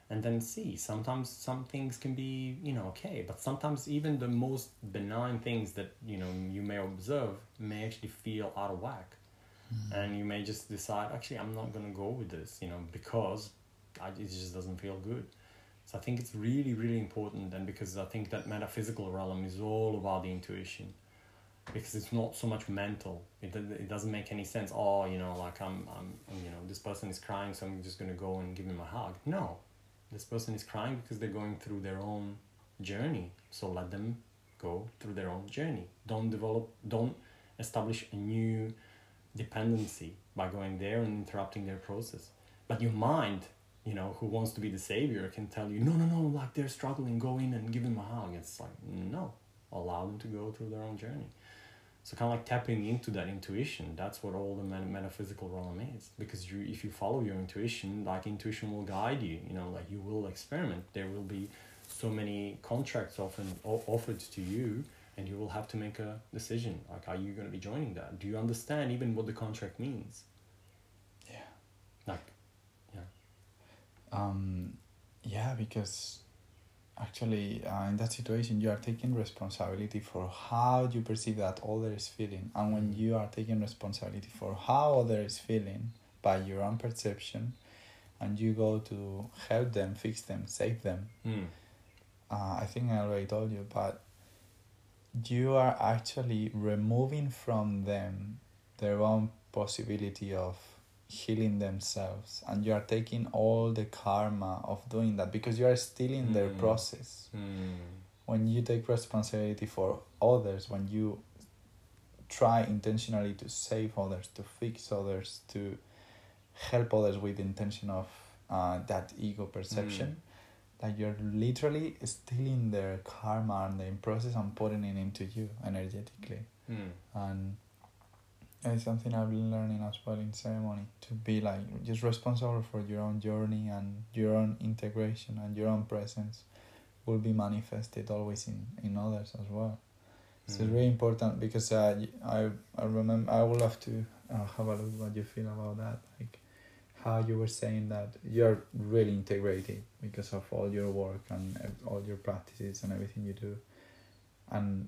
and then see. Sometimes some things can be you know okay, but sometimes even the most benign things that you know you may observe may actually feel out of whack, hmm. and you may just decide actually I'm not gonna go with this, you know, because I, it just doesn't feel good. So I think it's really really important, and because I think that metaphysical realm is all about the intuition because it's not so much mental. It, it doesn't make any sense. Oh, you know, like I'm, I'm, you know, this person is crying, so I'm just gonna go and give him a hug. No, this person is crying because they're going through their own journey. So let them go through their own journey. Don't develop, don't establish a new dependency by going there and interrupting their process. But your mind, you know, who wants to be the savior, can tell you, no, no, no, like they're struggling, go in and give them a hug. It's like no, allow them to go through their own journey. So kind of like tapping into that intuition. That's what all the met- metaphysical realm is. Because you, if you follow your intuition, like intuition will guide you. You know, like you will experiment. There will be so many contracts often o- offered to you, and you will have to make a decision. Like, are you going to be joining that? Do you understand even what the contract means? yeah Like, yeah um yeah because actually uh, in that situation you are taking responsibility for how you perceive that other is feeling. And when you are taking responsibility for how other is feeling by your own perception and you go to help them fix them save them mm, uh, i think i already told you but you are actually removing from them their own possibility of healing themselves and you are taking all the karma of doing that because you are stealing their Mm. process mm, when you take responsibility for others when you try intentionally to save others, to fix others, to help others with the intention of uh, that ego perception, that you're literally stealing their karma and the process and putting it into you energetically. Mm. And it's something I've been learning as well in ceremony to be like just responsible for your own journey and your own integration and your own presence will be manifested always in, in others as well. So it's Mm. really important because uh, y- I I remember I would love to uh, have a look what you feel about that like how you were saying that you're really integrated because of all your work and all your practices and everything you do and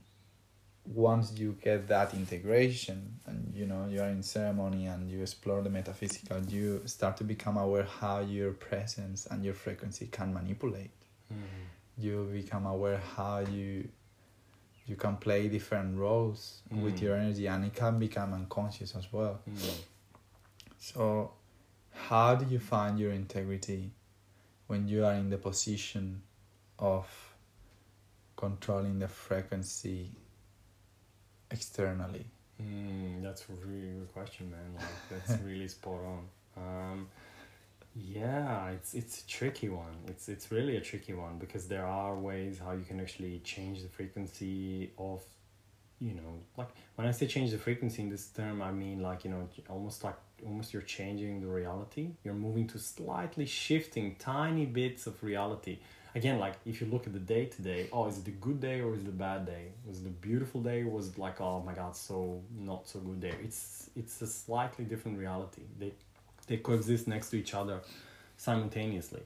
once you get that integration and you know you're in ceremony and you explore the metaphysical you start to become aware how your presence and your frequency can manipulate Mm. you become aware how you you can play different roles with Mm. your energy and it can become unconscious as well Mm. so how do you find your integrity when you are in the position of controlling the frequency externally Mm, that's a really good question, man. Like that's really spot on. Um, yeah, it's it's a tricky one. It's it's really a tricky one because there are ways how you can actually change the frequency of, you know, like when I say change the frequency in this term, I mean like you know almost like almost you're changing the reality. You're moving to slightly shifting tiny bits of reality. Again, like if you look at the day today, oh, is it a good day or is it a bad day? Was it a beautiful day? Was it like, oh my god, so not so good day? It's it's a slightly different reality. They they coexist next to each other simultaneously.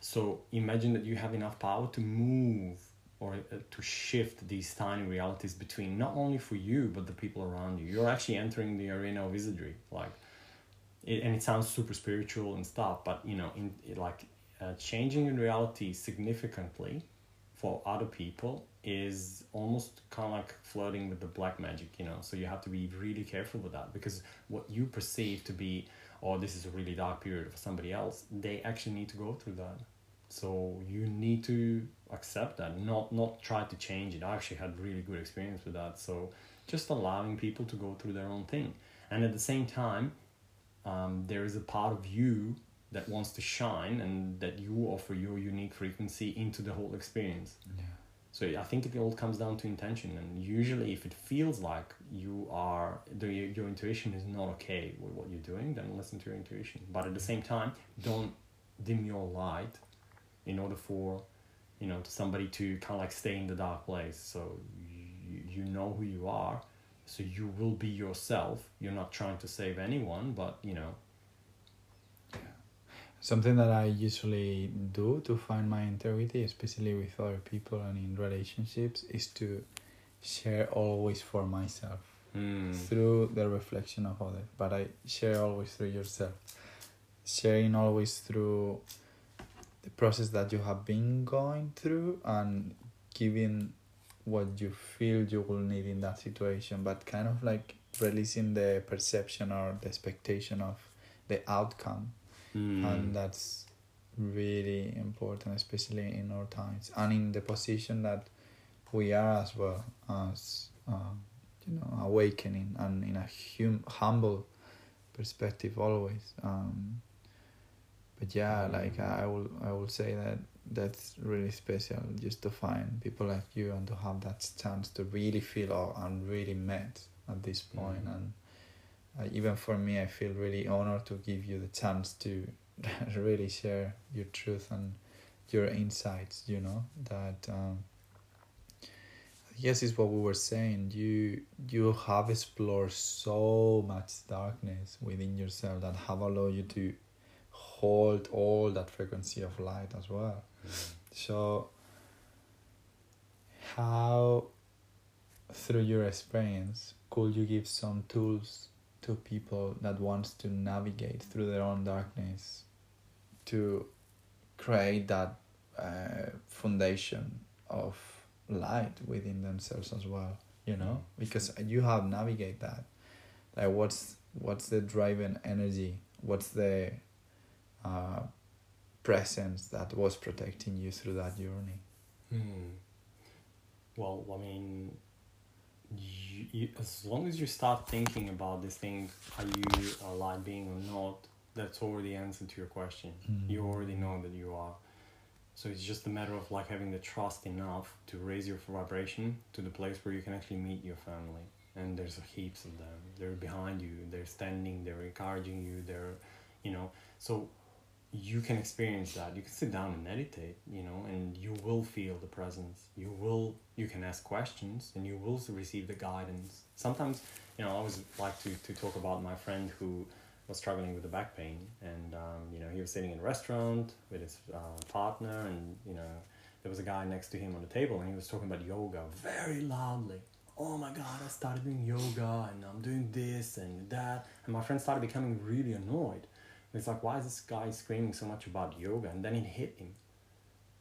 So imagine that you have enough power to move or uh, to shift these tiny realities between not only for you but the people around you. You're actually entering the arena of wizardry, like, it, and it sounds super spiritual and stuff, but you know, in like uh, changing in reality significantly for other people is almost kind of like flirting with the black magic, you know. So you have to be really careful with that because what you perceive to be, oh, this is a really dark period for somebody else, they actually need to go through that. So you need to accept that, not not try to change it. I actually had really good experience with that. So just allowing people to go through their own thing, and at the same time, um, there is a part of you that wants to shine and that you offer your unique frequency into the whole experience. yeah So I think it all comes down to intention, and usually, if it feels like you are the, your intuition is not okay with what you're doing, then listen to your intuition. But at the same time, don't dim your light in order for you know somebody to kind of like stay in the dark place. So you, you know who you are, so you will be yourself. You're not trying to save anyone, but you know. Something that i usually do to find my integrity especially with other people and in relationships is to share always for myself Mm. through the reflection of others. But i share always through yourself. Sharing always through the process that you have been going through and giving what you feel you will need in that situation. But kind of like releasing the perception or the expectation of the outcome Mm. and that's really important especially in our times and in the position that we are as well as um, you know awakening and in a hum- humble perspective always um, but yeah like I will I will say that that's really special just to find people like you and to have that chance to really feel oh, I'm really met at this point Mhm. and uh, even for me, I feel really honored to give you the chance to really share your truth and your insights. You know that um, guess is what we were saying. You you have explored so much darkness within yourself that have allowed you to hold all that frequency of light as well. So, how, through your experience, could you give some tools to people that wants to navigate through their own darkness, to create that uh, foundation of light within themselves as well? You know, because you have navigate that. Like, what's what's the driving energy? What's the uh, presence that was protecting you through that journey? Hmm. Well, I mean, you, you, as long as you start thinking about this thing, are you a light being or not? That's already the answer to your question. Mm. You already know that you are. So it's just a matter of like having the trust enough to raise your vibration to the place where you can actually meet your family. And there's heaps of them. They're behind you. They're standing. They're encouraging you. They're, you know. So you can experience that. You can sit down and meditate you know and you will feel the presence. You will you can ask questions and you will receive the guidance. Sometimes you know i always like to, to talk about my friend who was struggling with the back pain and um, you know he was sitting in a restaurant with his uh, partner and you know there was a guy next to him on the table and he was talking about yoga very loudly. Oh my god i started doing yoga and i'm doing this and that. And my friend started becoming really annoyed it's like, why is this guy screaming so much about yoga? And then it hit him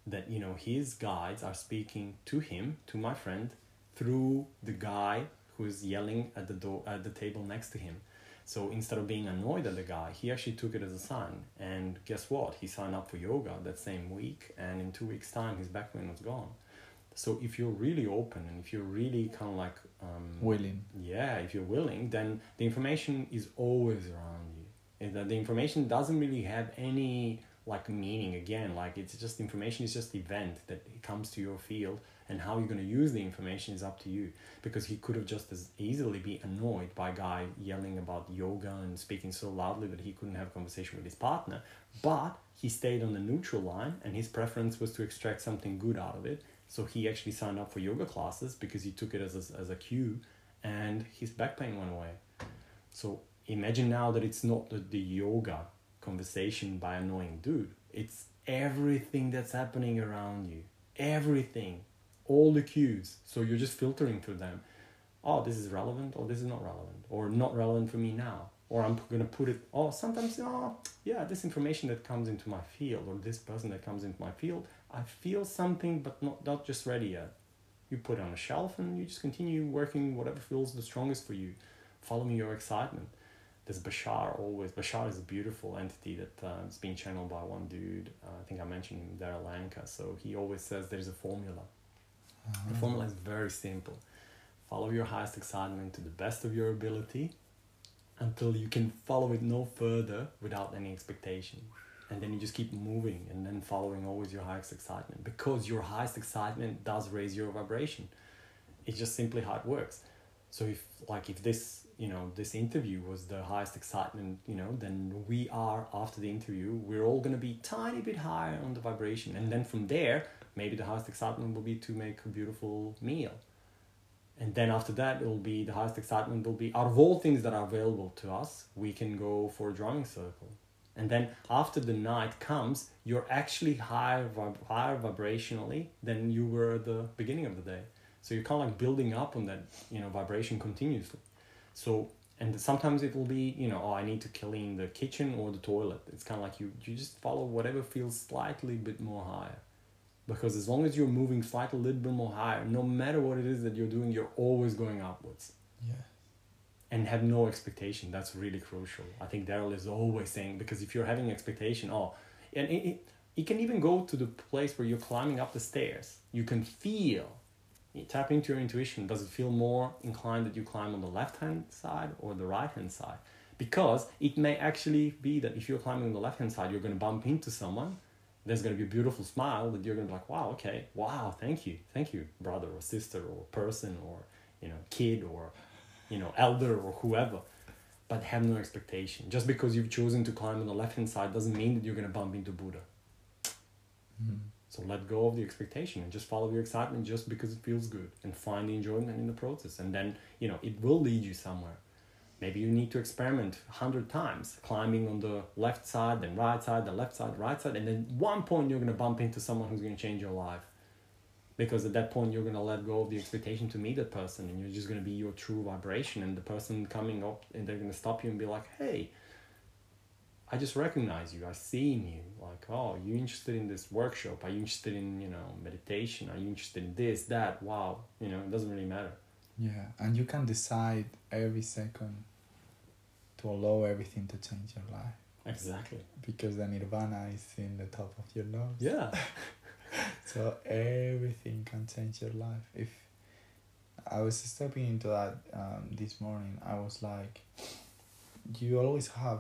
that, you know, his guides are speaking to him, to my friend, through the guy who's yelling at the door at the table next to him. So instead of being annoyed at the guy, he actually took it as a sign. And guess what? He signed up for yoga that same week, and in two weeks' time, his back pain was gone. So if you're really open and if you're really kind of like um, willing, yeah, if you're willing, then the information is always around is that the information doesn't really have any like meaning again. Like it's just information is just event that comes to your field and how you're going to use the information is up to you. Because he could have just as easily be annoyed by a guy yelling about yoga and speaking so loudly that he couldn't have a conversation with his partner. But he stayed on the neutral line and his preference was to extract something good out of it. So he actually signed up for yoga classes because he took it as a, as a cue and his back pain went away. So imagine now that it's not the, the yoga conversation by annoying dude. It's everything that's happening around you. Everything. All the cues. So you're just filtering through them. Oh this is relevant or this is not relevant or not relevant for me now. Or i'm going to put it oh sometimes oh yeah this information that comes into my field or this person that comes into my field i feel something but not not just ready yet. You put it on a shelf and you just continue working whatever feels the strongest for you. Following your excitement there's Bashar always. Bashar is a beautiful entity that uh, is being channeled by one dude. Uh, I think I mentioned him, Darryl Anka. So he always says there's a formula. Uh-huh. The formula is very simple. Follow your highest excitement to the best of your ability until you can follow it no further without any expectation. And then you just keep moving and then following always your highest excitement because your highest excitement does raise your vibration. It's just simply how it works. So if like if this you know this interview was the highest excitement you know then we are after the interview we're all going to be tiny bit higher on the vibration. And then from there maybe the highest excitement will be to make a beautiful meal. And then after that it will be the highest excitement will be out of all things that are available to us we can go for a drumming circle. And then after the night comes you're actually higher higher vibrationally than you were at the beginning of the day. So you're kind of like building up on that you know vibration continuously so and sometimes it will be you know oh I need to clean the kitchen or the toilet. It's kind of like you you just follow whatever feels slightly bit more higher, because as long as you're moving slightly a little bit more higher, no matter what it is that you're doing, you're always going upwards. Yeah. And have no expectation. That's really crucial. I think Darryl is always saying because if you're having expectation, oh, and it, it, it can even go to the place where you're climbing up the stairs. You can feel tap into your intuition. Does it feel more inclined that you climb on the left hand side or the right hand side? Because it may actually be that if you're climbing on the left hand side, you're going to bump into someone. There's going to be a beautiful smile that you're going to be like, wow, okay, wow, thank you, thank you, brother or sister or person or you know kid or you know elder or whoever. But have no expectation. Just because you've chosen to climb on the left hand side doesn't mean that you're going to bump into Buddha. Mm. So let go of the expectation and just follow your excitement just because it feels good and find the enjoyment in the process. And then, you know, it will lead you somewhere. Maybe you need to experiment a hundred times, climbing on the left side, then right side, the left side, right side, and then one point you're gonna bump into someone who's gonna change your life. Because at that point you're gonna let go of the expectation to meet that person and you're just gonna be your true vibration and the person coming up and they're gonna stop you and be like, hey, I just recognize you. I seen you. Like, oh, you interested in this workshop? Are you interested in you know meditation? Are you interested in this, that? Wow, you know, it doesn't really matter. Yeah, and you can decide every second to allow everything to change your life. Exactly. Because the nirvana is in the top of your nose. Yeah. so everything can change your life if I was stepping into that um, this morning. I was like, you always have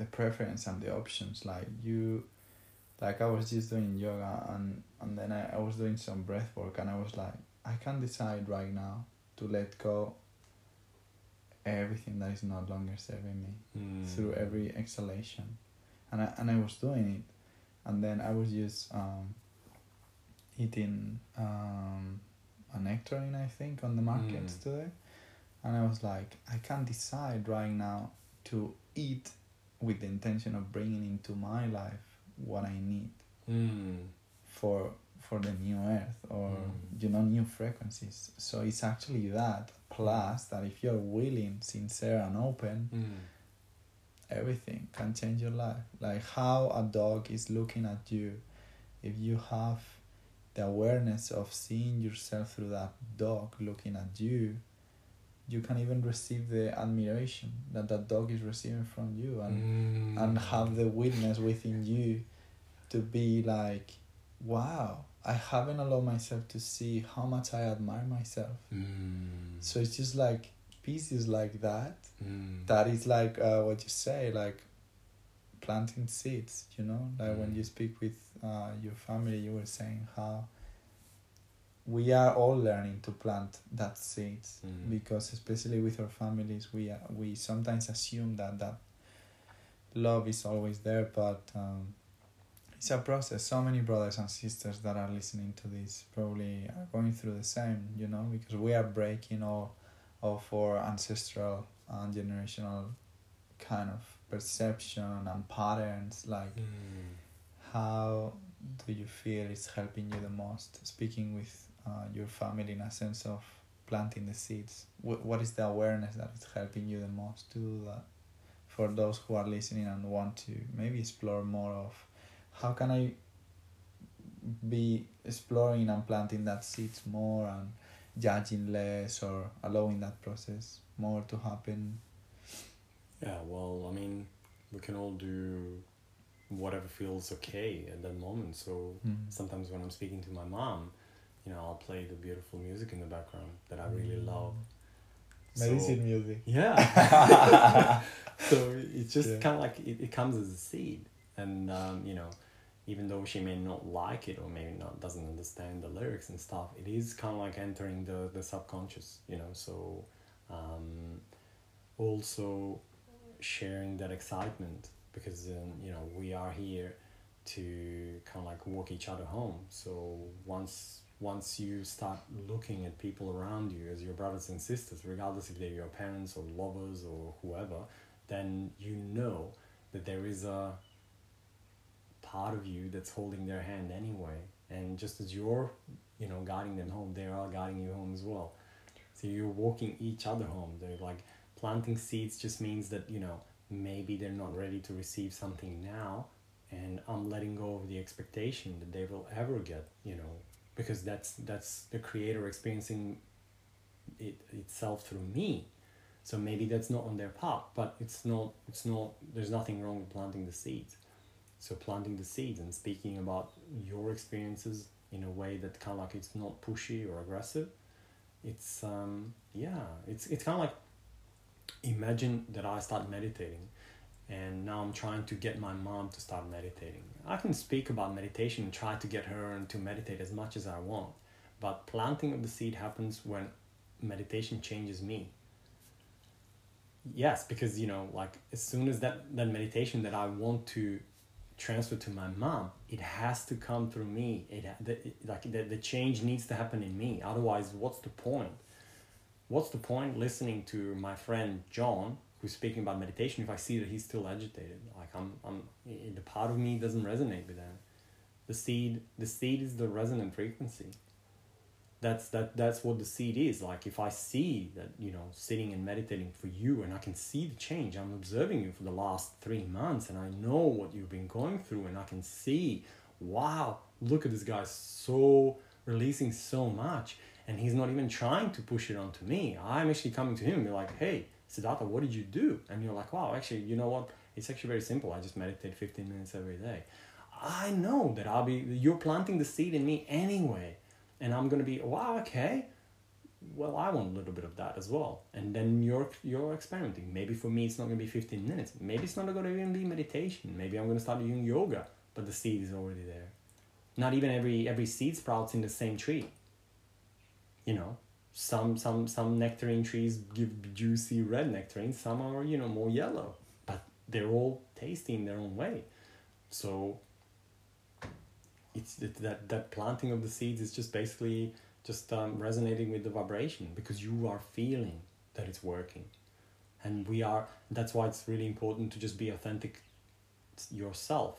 the preference and the options. Like you, like I was just doing yoga and and then I, I was doing some breath work and I was like, I can decide right now to let go everything that is no longer serving me Mm. through every exhalation and I, and I was doing it and then I was just um, eating um, a nectarine I think on the markets Mm. today and I was like I can decide right now to eat with the intention of bringing into my life what I need Mm. for for the new earth or Mm. you know new frequencies so it's actually that plus that if you're willing sincere and open Mm. everything can change your life like how a dog is looking at you if you have the awareness of seeing yourself through that dog looking at you you can even receive the admiration that that dog is receiving from you and Mm. and have the witness within you to be like wow i haven't allowed myself to see how much i admire myself Mm. so it's just like pieces like that Mm. that is like uh, what you say like planting seeds you know like when Mm. you speak with uh, your family you were saying how we are all learning to plant that seeds Mm. because especially with our families we uh, we sometimes assume that that love is always there but um, it's a process so many brothers and sisters that are listening to this probably are going through the same you know because we are breaking all of our ancestral and generational kind of perception and patterns like Mm. how do you feel it's helping you the most speaking with uh, your family in a sense of planting the seeds what, what is the awareness that is helping you the most to do that for those who are listening and want to maybe explore more of how can i be exploring and planting that seeds more and judging less or allowing that process more to happen Yeah, well, I mean, we can all do whatever feels okay at that moment. So Mm. sometimes when I'm speaking to my mom, you know, I'll play the beautiful music in the background that I really love. So- music Yeah. so it's just Yeah. kind of like it, it comes as a seed, and um, you know, even though she may not like it or maybe not doesn't understand the lyrics and stuff, it is kind of like entering the the subconscious, you know. So um, also sharing that excitement because um, you know we are here to kind of like walk each other home. So once once you start looking at people around you as your brothers and sisters, regardless if they're your parents or lovers or whoever, then you know that there is a part of you that's holding their hand anyway. And just as you're, you know, guiding them home, they are guiding you home as well. So you're walking each other home. They're like planting seeds just means that, you know, maybe they're not ready to receive something now and I'm letting go of the expectation that they will ever get, you know, because that's that's the creator experiencing it itself through me. So maybe that's not on their part, but it's not it's not there's nothing wrong with planting the seeds. So planting the seeds and speaking about your experiences in a way that kind of like it's not pushy or aggressive. It's um yeah, it's it's kind of like imagine that I start meditating and now I'm trying to get my mom to start meditating. I can speak about meditation and try to get her to meditate as much as I want, but planting of the seed happens when meditation changes me. Yes, because you know, like as soon as that that meditation that I want to transfer to my mom, it has to come through me. It, the, it like the, the change needs to happen in me. Otherwise, what's the point? What's the point listening to my friend John who's speaking about meditation if I see that he's still agitated? Like I'm, I'm eh, the part of me doesn't resonate with that. The seed, the seed is the resonant frequency. That's that. That's what the seed is. Like if I see that you know sitting and meditating for you, and I can see the change. I'm observing you for the last three months, and I know what you've been going through, and I can see, wow, look at this guy, so releasing so much, and he's not even trying to push it onto me. I'm actually coming to him and be like, hey, Siddhartha, what did you do? And you're like, wow, actually, you know what? It's actually very simple. I just meditate 15 minutes every day. I know that I'll be, you're planting the seed in me anyway. And I'm going to be, wow, okay. well, I want a little bit of that as well. And then you're you're experimenting. Maybe for me, it's not gonna be fifteen minutes. Maybe it's not gonna even be meditation. Maybe I'm gonna start doing yoga, but the seed is already there. Not even every every seed sprouts in the same tree. You know, some some some nectarine trees give juicy red nectarines. Some are you know more yellow, but they're all tasty in their own way. So it's that that, that planting of the seeds is just basically just um, resonating with the vibration because you are feeling that it's working and we are that's why it's really important to just be authentic yourself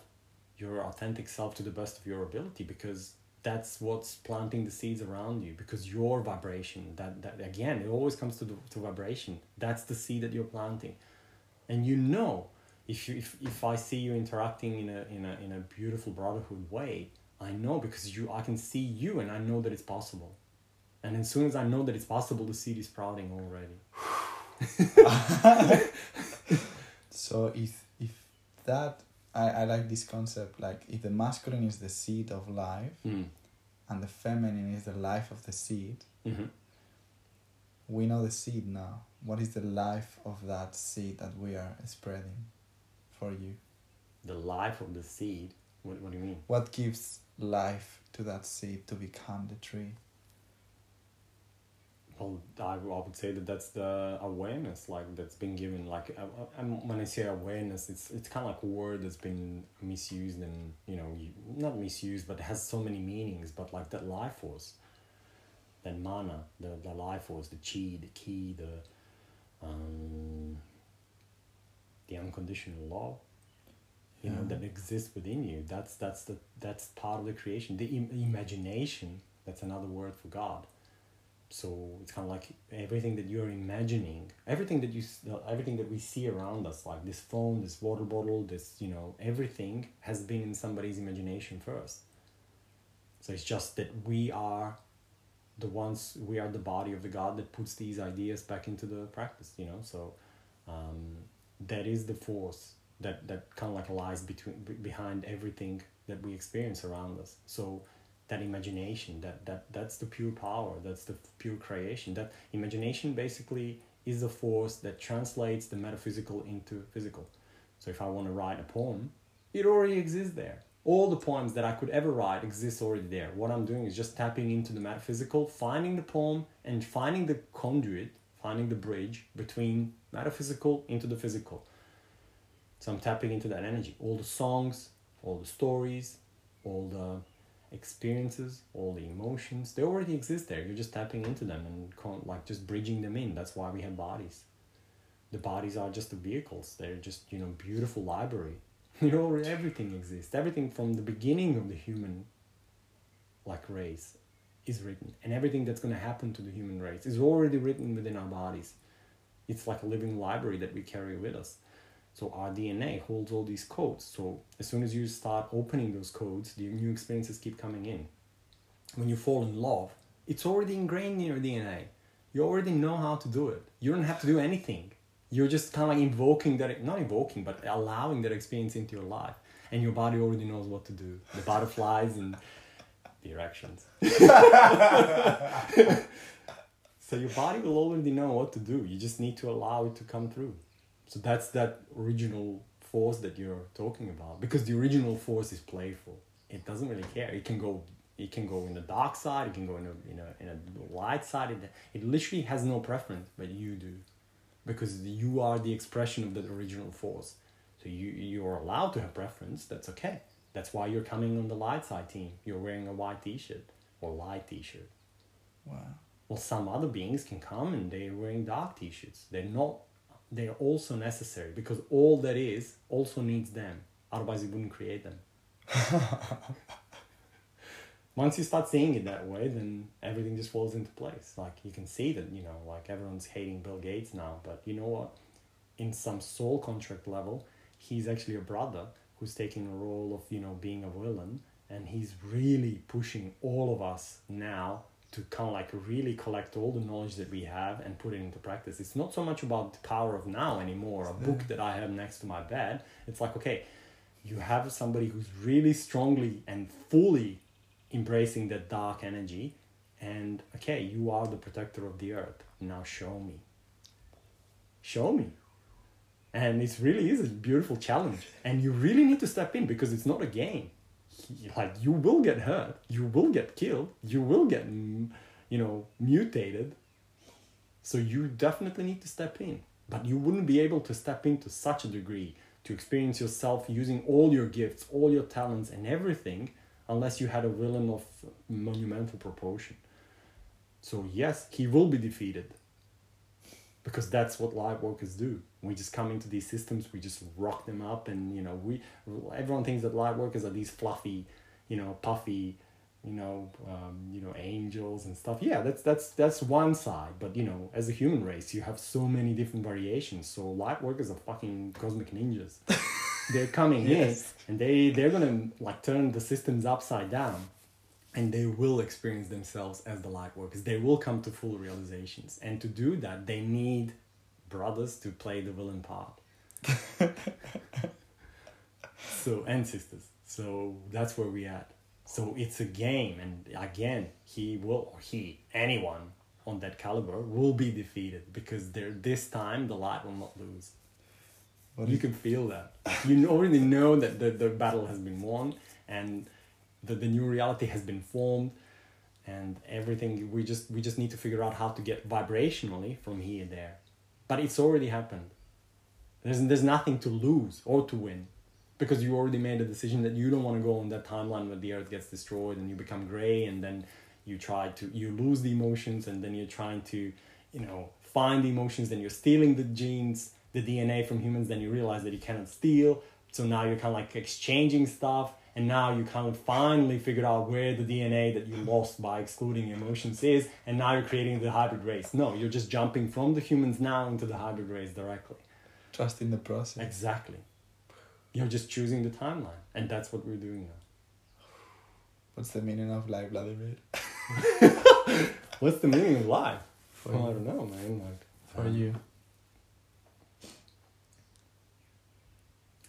your authentic self to the best of your ability because that's what's planting the seeds around you because your vibration that, that again it always comes to the to vibration that's the seed that you're planting and you know if you if, if i see you interacting in a in a in a beautiful brotherhood way I know because you I can see you and I know that it's possible. And as soon as I know that it's possible, the seed is sprouting already. so if if that I, I like this concept like if the masculine is the seed of life Mm. and the feminine is the life of the seed Mm-hmm. we know the seed now what is the life of that seed that we are spreading for you The life of the seed. What, what do you mean? what gives life to that seed to become the tree Well, I, I would say that that's the awareness, like that's been given. Like, I, when I say awareness, it's it's kind of like a word that's been misused and you know, not misused, but it has so many meanings. But like that life force, that mana, the the life force, the chi, the ki, the um, the unconditional love. You know that exists within you. That's that's the that's part of the creation. The Im- imagination. That's another word for God so it's kind of like everything that you're imagining everything that you everything that we see around us like this phone this water bottle this you know everything has been in somebody's imagination first. So it's just that we are the ones we are the body of the god that puts these ideas back into the practice you know? So um, that is the force that that kind of like lies between behind everything that we experience around us. So that imagination that that that's the pure power that's the pure creation. That imagination basically is the force that translates the metaphysical into physical. So if i want to write a poem it already exists there. All the poems that i could ever write exist already there. What i'm doing is just tapping into the metaphysical finding the poem and finding the conduit finding the bridge between metaphysical into the physical. So i'm tapping into that energy. All the songs all the stories all the experiences, all the emotions, they already exist there. You're just tapping into them and con- like just bridging them in. That's why we have bodies. The bodies are just the vehicles. They're just you know beautiful library. You know everything exists. Everything from the beginning of the human like race is written, and everything that's gonna happen to the human race is already written within our bodies. It's like a living library that we carry with us. So our DNA holds all these codes. So as soon as you start opening those codes, the new experiences keep coming in. When you fall in love, it's already ingrained in your DNA. You already know how to do it. You don't have to do anything. You're just kind of like invoking that, not invoking, but allowing that experience into your life. And your body already knows what to do. The butterflies and the erections. so your body will already know what to do. You just need to allow it to come through. So that's that original force that you're talking about. Because the original force is playful. It doesn't really care. It can go it can go in the dark side, it can go in a in a in a light side. It, it literally has no preference, but you do. Because you are the expression of that original force. So you you're allowed to have preference, that's okay. That's why you're coming on the light side team. You're wearing a white t shirt or light t shirt. wow Well, some other beings can come and they're wearing dark t-shirts. They're not. They're also necessary because all that is also needs them. Otherwise, it wouldn't create them. Once you start seeing it that way, then everything just falls into place. Like you can see that you know, like everyone's hating Bill Gates now, but you know what? In some soul contract level, he's actually a brother who's taking a role of you know being a villain, and he's really pushing all of us now to kind of like really collect all the knowledge that we have and put it into practice. It's not so much about the power of now anymore, a book that I have next to my bed. It's like, okay, you have somebody who's really strongly and fully embracing that dark energy and okay you are the protector of the earth. Now show me. Show me. And it really is a beautiful challenge. And you really need to step in because it's not a game like you will get hurt you will get killed you will get you know mutated. So you definitely need to step in. But you wouldn't be able to step in to such a degree to experience yourself using all your gifts all your talents and everything unless you had a villain of monumental proportion. So yes he will be defeated. Because that's what light workers do we just come into these systems we just rock them up and you know we everyone thinks that light workers are these fluffy you know puffy you know um, you know angels and stuff. Yeah that's that's that's one side but you know as a human race you have so many different variations. So light workers are fucking cosmic ninjas. They're coming Yes. in and they they're gonna like turn the systems upside down and they will experience themselves as the light workers. They will come to full realizations. And to do that they need brothers to play the villain part. So and sisters. So that's where we at. So it's a game and again he will or he anyone on that caliber will be defeated because there this time the light will not lose. What you can feel that. You already know that the, the battle has been won and the, the new reality has been formed and everything we just we just need to figure out how to get vibrationally from here there but it's already happened. There's there's nothing to lose or to win because you already made a decision that you don't want to go on that timeline where the earth gets destroyed and you become gray and then you try to you lose the emotions and then you're trying to you know find the emotions then you're stealing the genes the dna from humans then you realize that you cannot steal. So now you're kind of like exchanging stuff and now you kind of finally figure out where the dna that you lost by excluding emotions is and now you're creating the hybrid race no you're just jumping from the humans now into the hybrid race directly Trust in the process. Exactly. You're just choosing the timeline, and that's what we're doing now. What's the meaning of life, Vladimir? What's the meaning of life? For Well, I don't know, man. Like For um, you.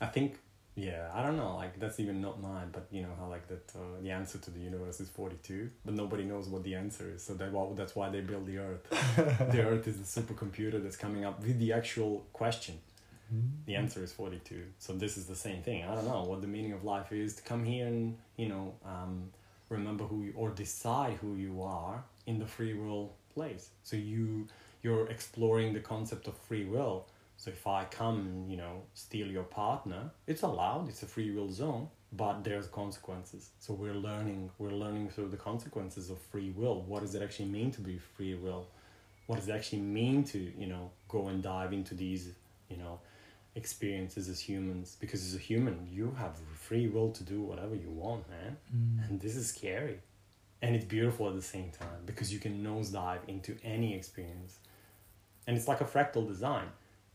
I think, yeah, I don't know. Like that's even not mine, but you know how like that uh, the answer to the universe is forty two, but nobody knows what the answer is. So that why that's why they build the Earth. the Earth is the supercomputer that's coming up with the actual question. The answer is 42. So this is the same thing. I don't know what the meaning of life is to come here and, you know, um, remember who you, or decide who you are in the free will place. So you, you're exploring the concept of free will. So if I come and, you know, steal your partner, it's allowed, it's a free will zone, but there's consequences. So we're learning, we're learning through the consequences of free will. What does it actually mean to be free will? What does it actually mean to, you know, go and dive into these, you know, experiences as humans because as a human you have free will to do whatever you want man mm. and this is scary and it's beautiful at the same time because you can nosedive into any experience and it's like a fractal design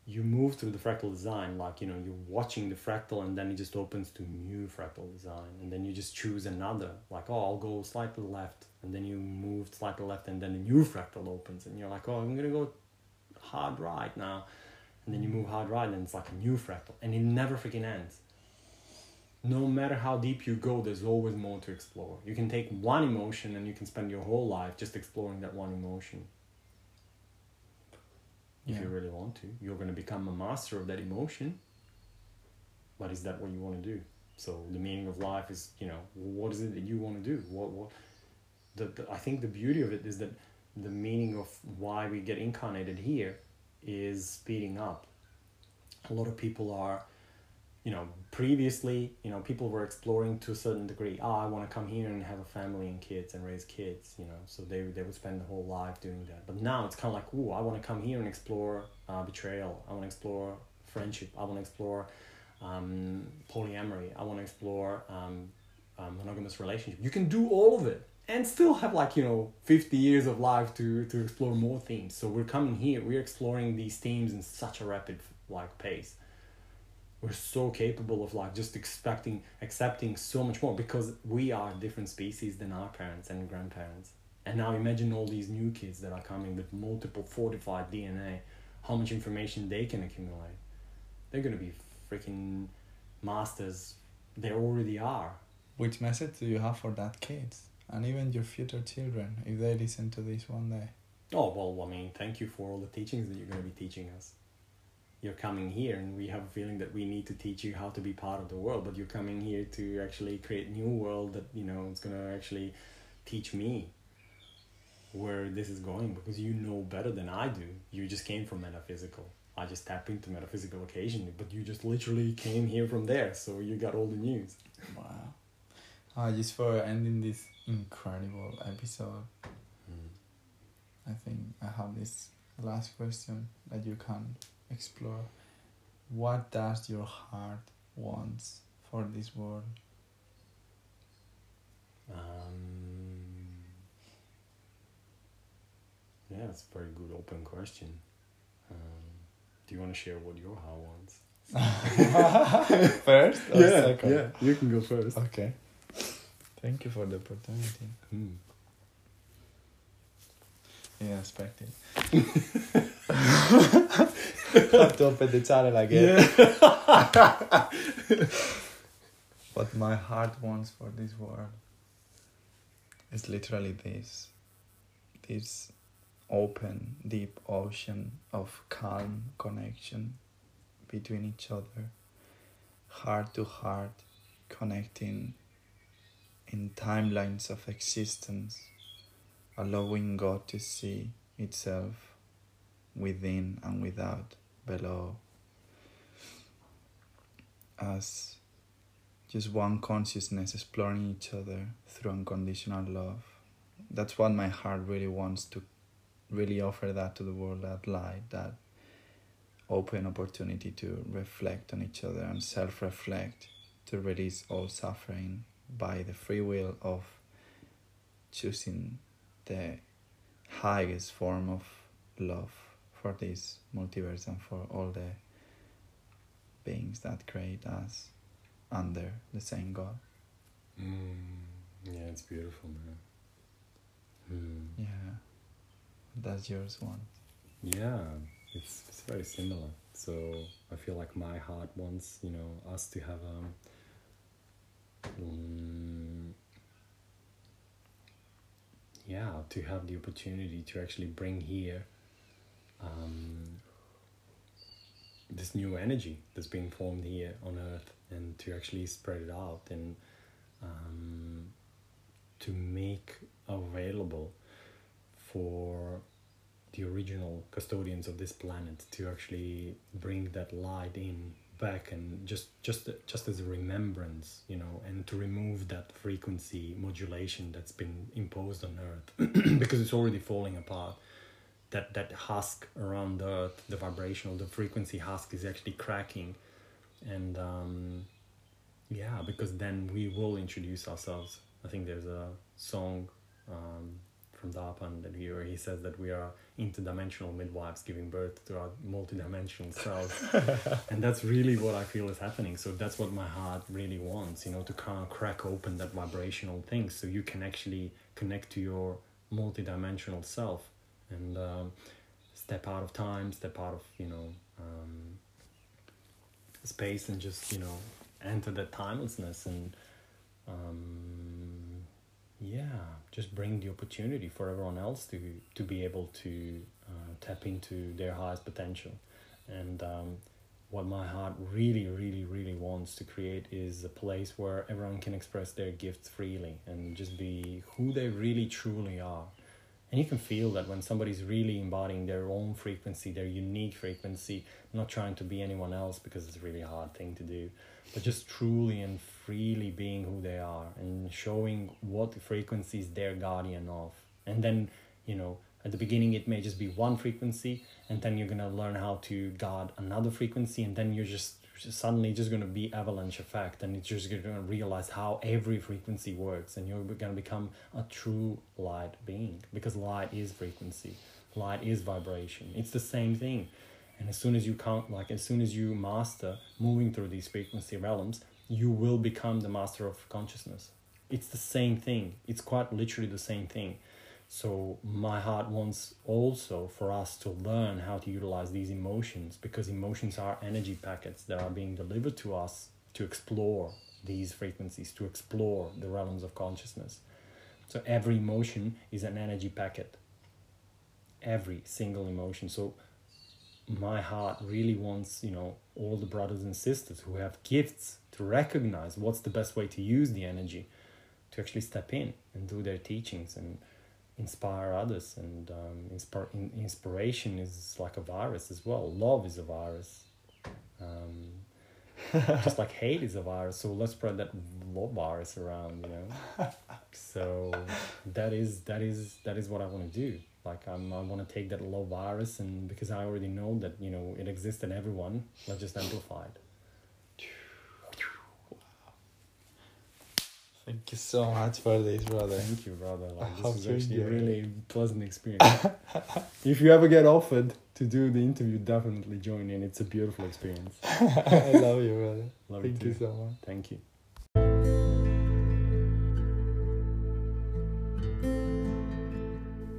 you move through the fractal design like you know you're watching the fractal and then it just opens to new fractal design. And then you just choose another like oh i'll go slightly left. And then you move slightly left and then a new fractal opens and you're like oh i'm gonna go hard right now. And then you move hard right and it's like a new fractal and it never freaking ends. No matter how deep you go there's always more to explore. You can take one emotion and you can spend your whole life just exploring that one emotion if Yeah. you really want to you're going to become a master of that emotion. But is that what you want to do? So the meaning of life is you know what is it that you want to do? What what the, the i think the beauty of it is that the meaning of why we get incarnated here is speeding up. A lot of people are you know previously you know people were exploring to a certain degree oh i want to come here and have a family and kids and raise kids you know so they, they would spend the whole life doing that. But now it's kind of like oh i want to come here and explore uh, betrayal. I want to explore friendship. I want to explore um, polyamory. I want to explore um, a monogamous relationship. You can do all of it and still have like you know 50 years of life to to explore more themes. So we're coming here. We're exploring these themes in such a rapid like pace we're so capable of like just expecting accepting so much more because we are a different species than our parents and grandparents and now imagine all these new kids that are coming with multiple fortified dna how much information they can accumulate they're going to be freaking masters they already are Which message do you have for that kids? and even your future children if they listen to this one day. Oh well, I mean, thank you for all the teachings that you're going to be teaching us. You're coming here, and we have a feeling that we need to teach you how to be part of the world. But you're coming here to actually create a new world that you know it's going to actually teach me where this is going because you know better than I do. You just came from metaphysical. I just tap into metaphysical occasionally, but you just literally came here from there, so you got all the news. Wow. Uh, just for ending this incredible episode, I think I have this last question that you can explore. What does your heart wants for this world? Um, yeah, it's a very good open question. Um, do you want to share what your heart wants? First or second? yeah, you can go first. Okay. Thank you for the opportunity. Hmm. Yeah, expected. have to open the channel again. what my heart wants for this world is literally this. This open, deep ocean of calm connection between each other, heart to heart, connecting in timelines of existence, allowing God to see itself within and without, below, as just one consciousness exploring each other through unconditional love. That's what my heart really wants to really offer that to the world that light, that open opportunity to reflect on each other and self reflect, to release all suffering by the free will of choosing the highest form of love for this multiverse and for all the beings that create us under the same God. Mm, yeah, it's beautiful, man. Hmm. Yeah, that's yours one. Yeah, it's, it's very similar. So I feel like my heart wants, you know, us to have um, mm, yeah, to have the opportunity to actually bring here um, this new energy that's being formed here on Earth and to actually spread it out and um, to make available for the original custodians of this planet to actually bring that light in back and just just just as a remembrance you know and to remove that frequency modulation that's been imposed on earth because it's already falling apart that that husk around the the vibrational the frequency husk is actually cracking. And um yeah because then we will introduce ourselves. I think there's a song um from Darpan that he where he says that we are interdimensional midwives giving birth to our multidimensional selves, and that's really what I feel is happening. So that's what my heart really wants, you know, to kind of crack open that vibrational thing, so you can actually connect to your multidimensional self and um, step out of time, step out of you know um, space, and just you know enter that timelessness and. Um, yeah just bring the opportunity for everyone else to to be able to uh, tap into their highest potential and um, what my heart really really really wants to create is a place where everyone can express their gifts freely and just be who they really truly are and you can feel that when somebody's really embodying their own frequency their unique frequency not trying to be anyone else because it's a really hard thing to do but just truly and freely being who they are and showing what frequencies they're guardian of. And then you know at the beginning it may just be one frequency and then you're to learn how to guard another frequency and then you're just suddenly just going to be avalanche effect and it's just going to realize how every frequency works and you're going to become a true light being because light is frequency. Light is vibration. It's the same thing. And as soon as you count like as soon as you master moving through these frequency realms you will become the master of consciousness. It's the same thing. It's quite literally the same thing so my heart wants also for us to learn how to utilize these emotions because emotions are energy packets that are being delivered to us to explore these frequencies, to explore the realms of consciousness. So every emotion is an energy packet. Every single emotion. So my heart really wants, you know, all the brothers and sisters who have gifts to recognize what's the best way to use the energy to actually step in and do their teachings and inspire others and um, inspire, in, inspiration is like a virus as well. Love is a virus. Um, just like hate is a virus. So let's spread that love virus around you know? So that is that is that is what i want to do. Like I'm, i want to take that love virus and because i already know that you know it exists in everyone let's just amplify it Thank you so much for this, brother. Thank you, brother. Like, How this was actually a really pleasant experience. if you ever get offered to do the interview, definitely join in. It's a beautiful experience. I love you, brother. Love Thank you you so much. Thank you.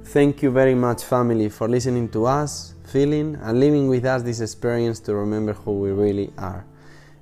Thank you very much, family, for listening to us, feeling, and living with us this experience to remember who we really are.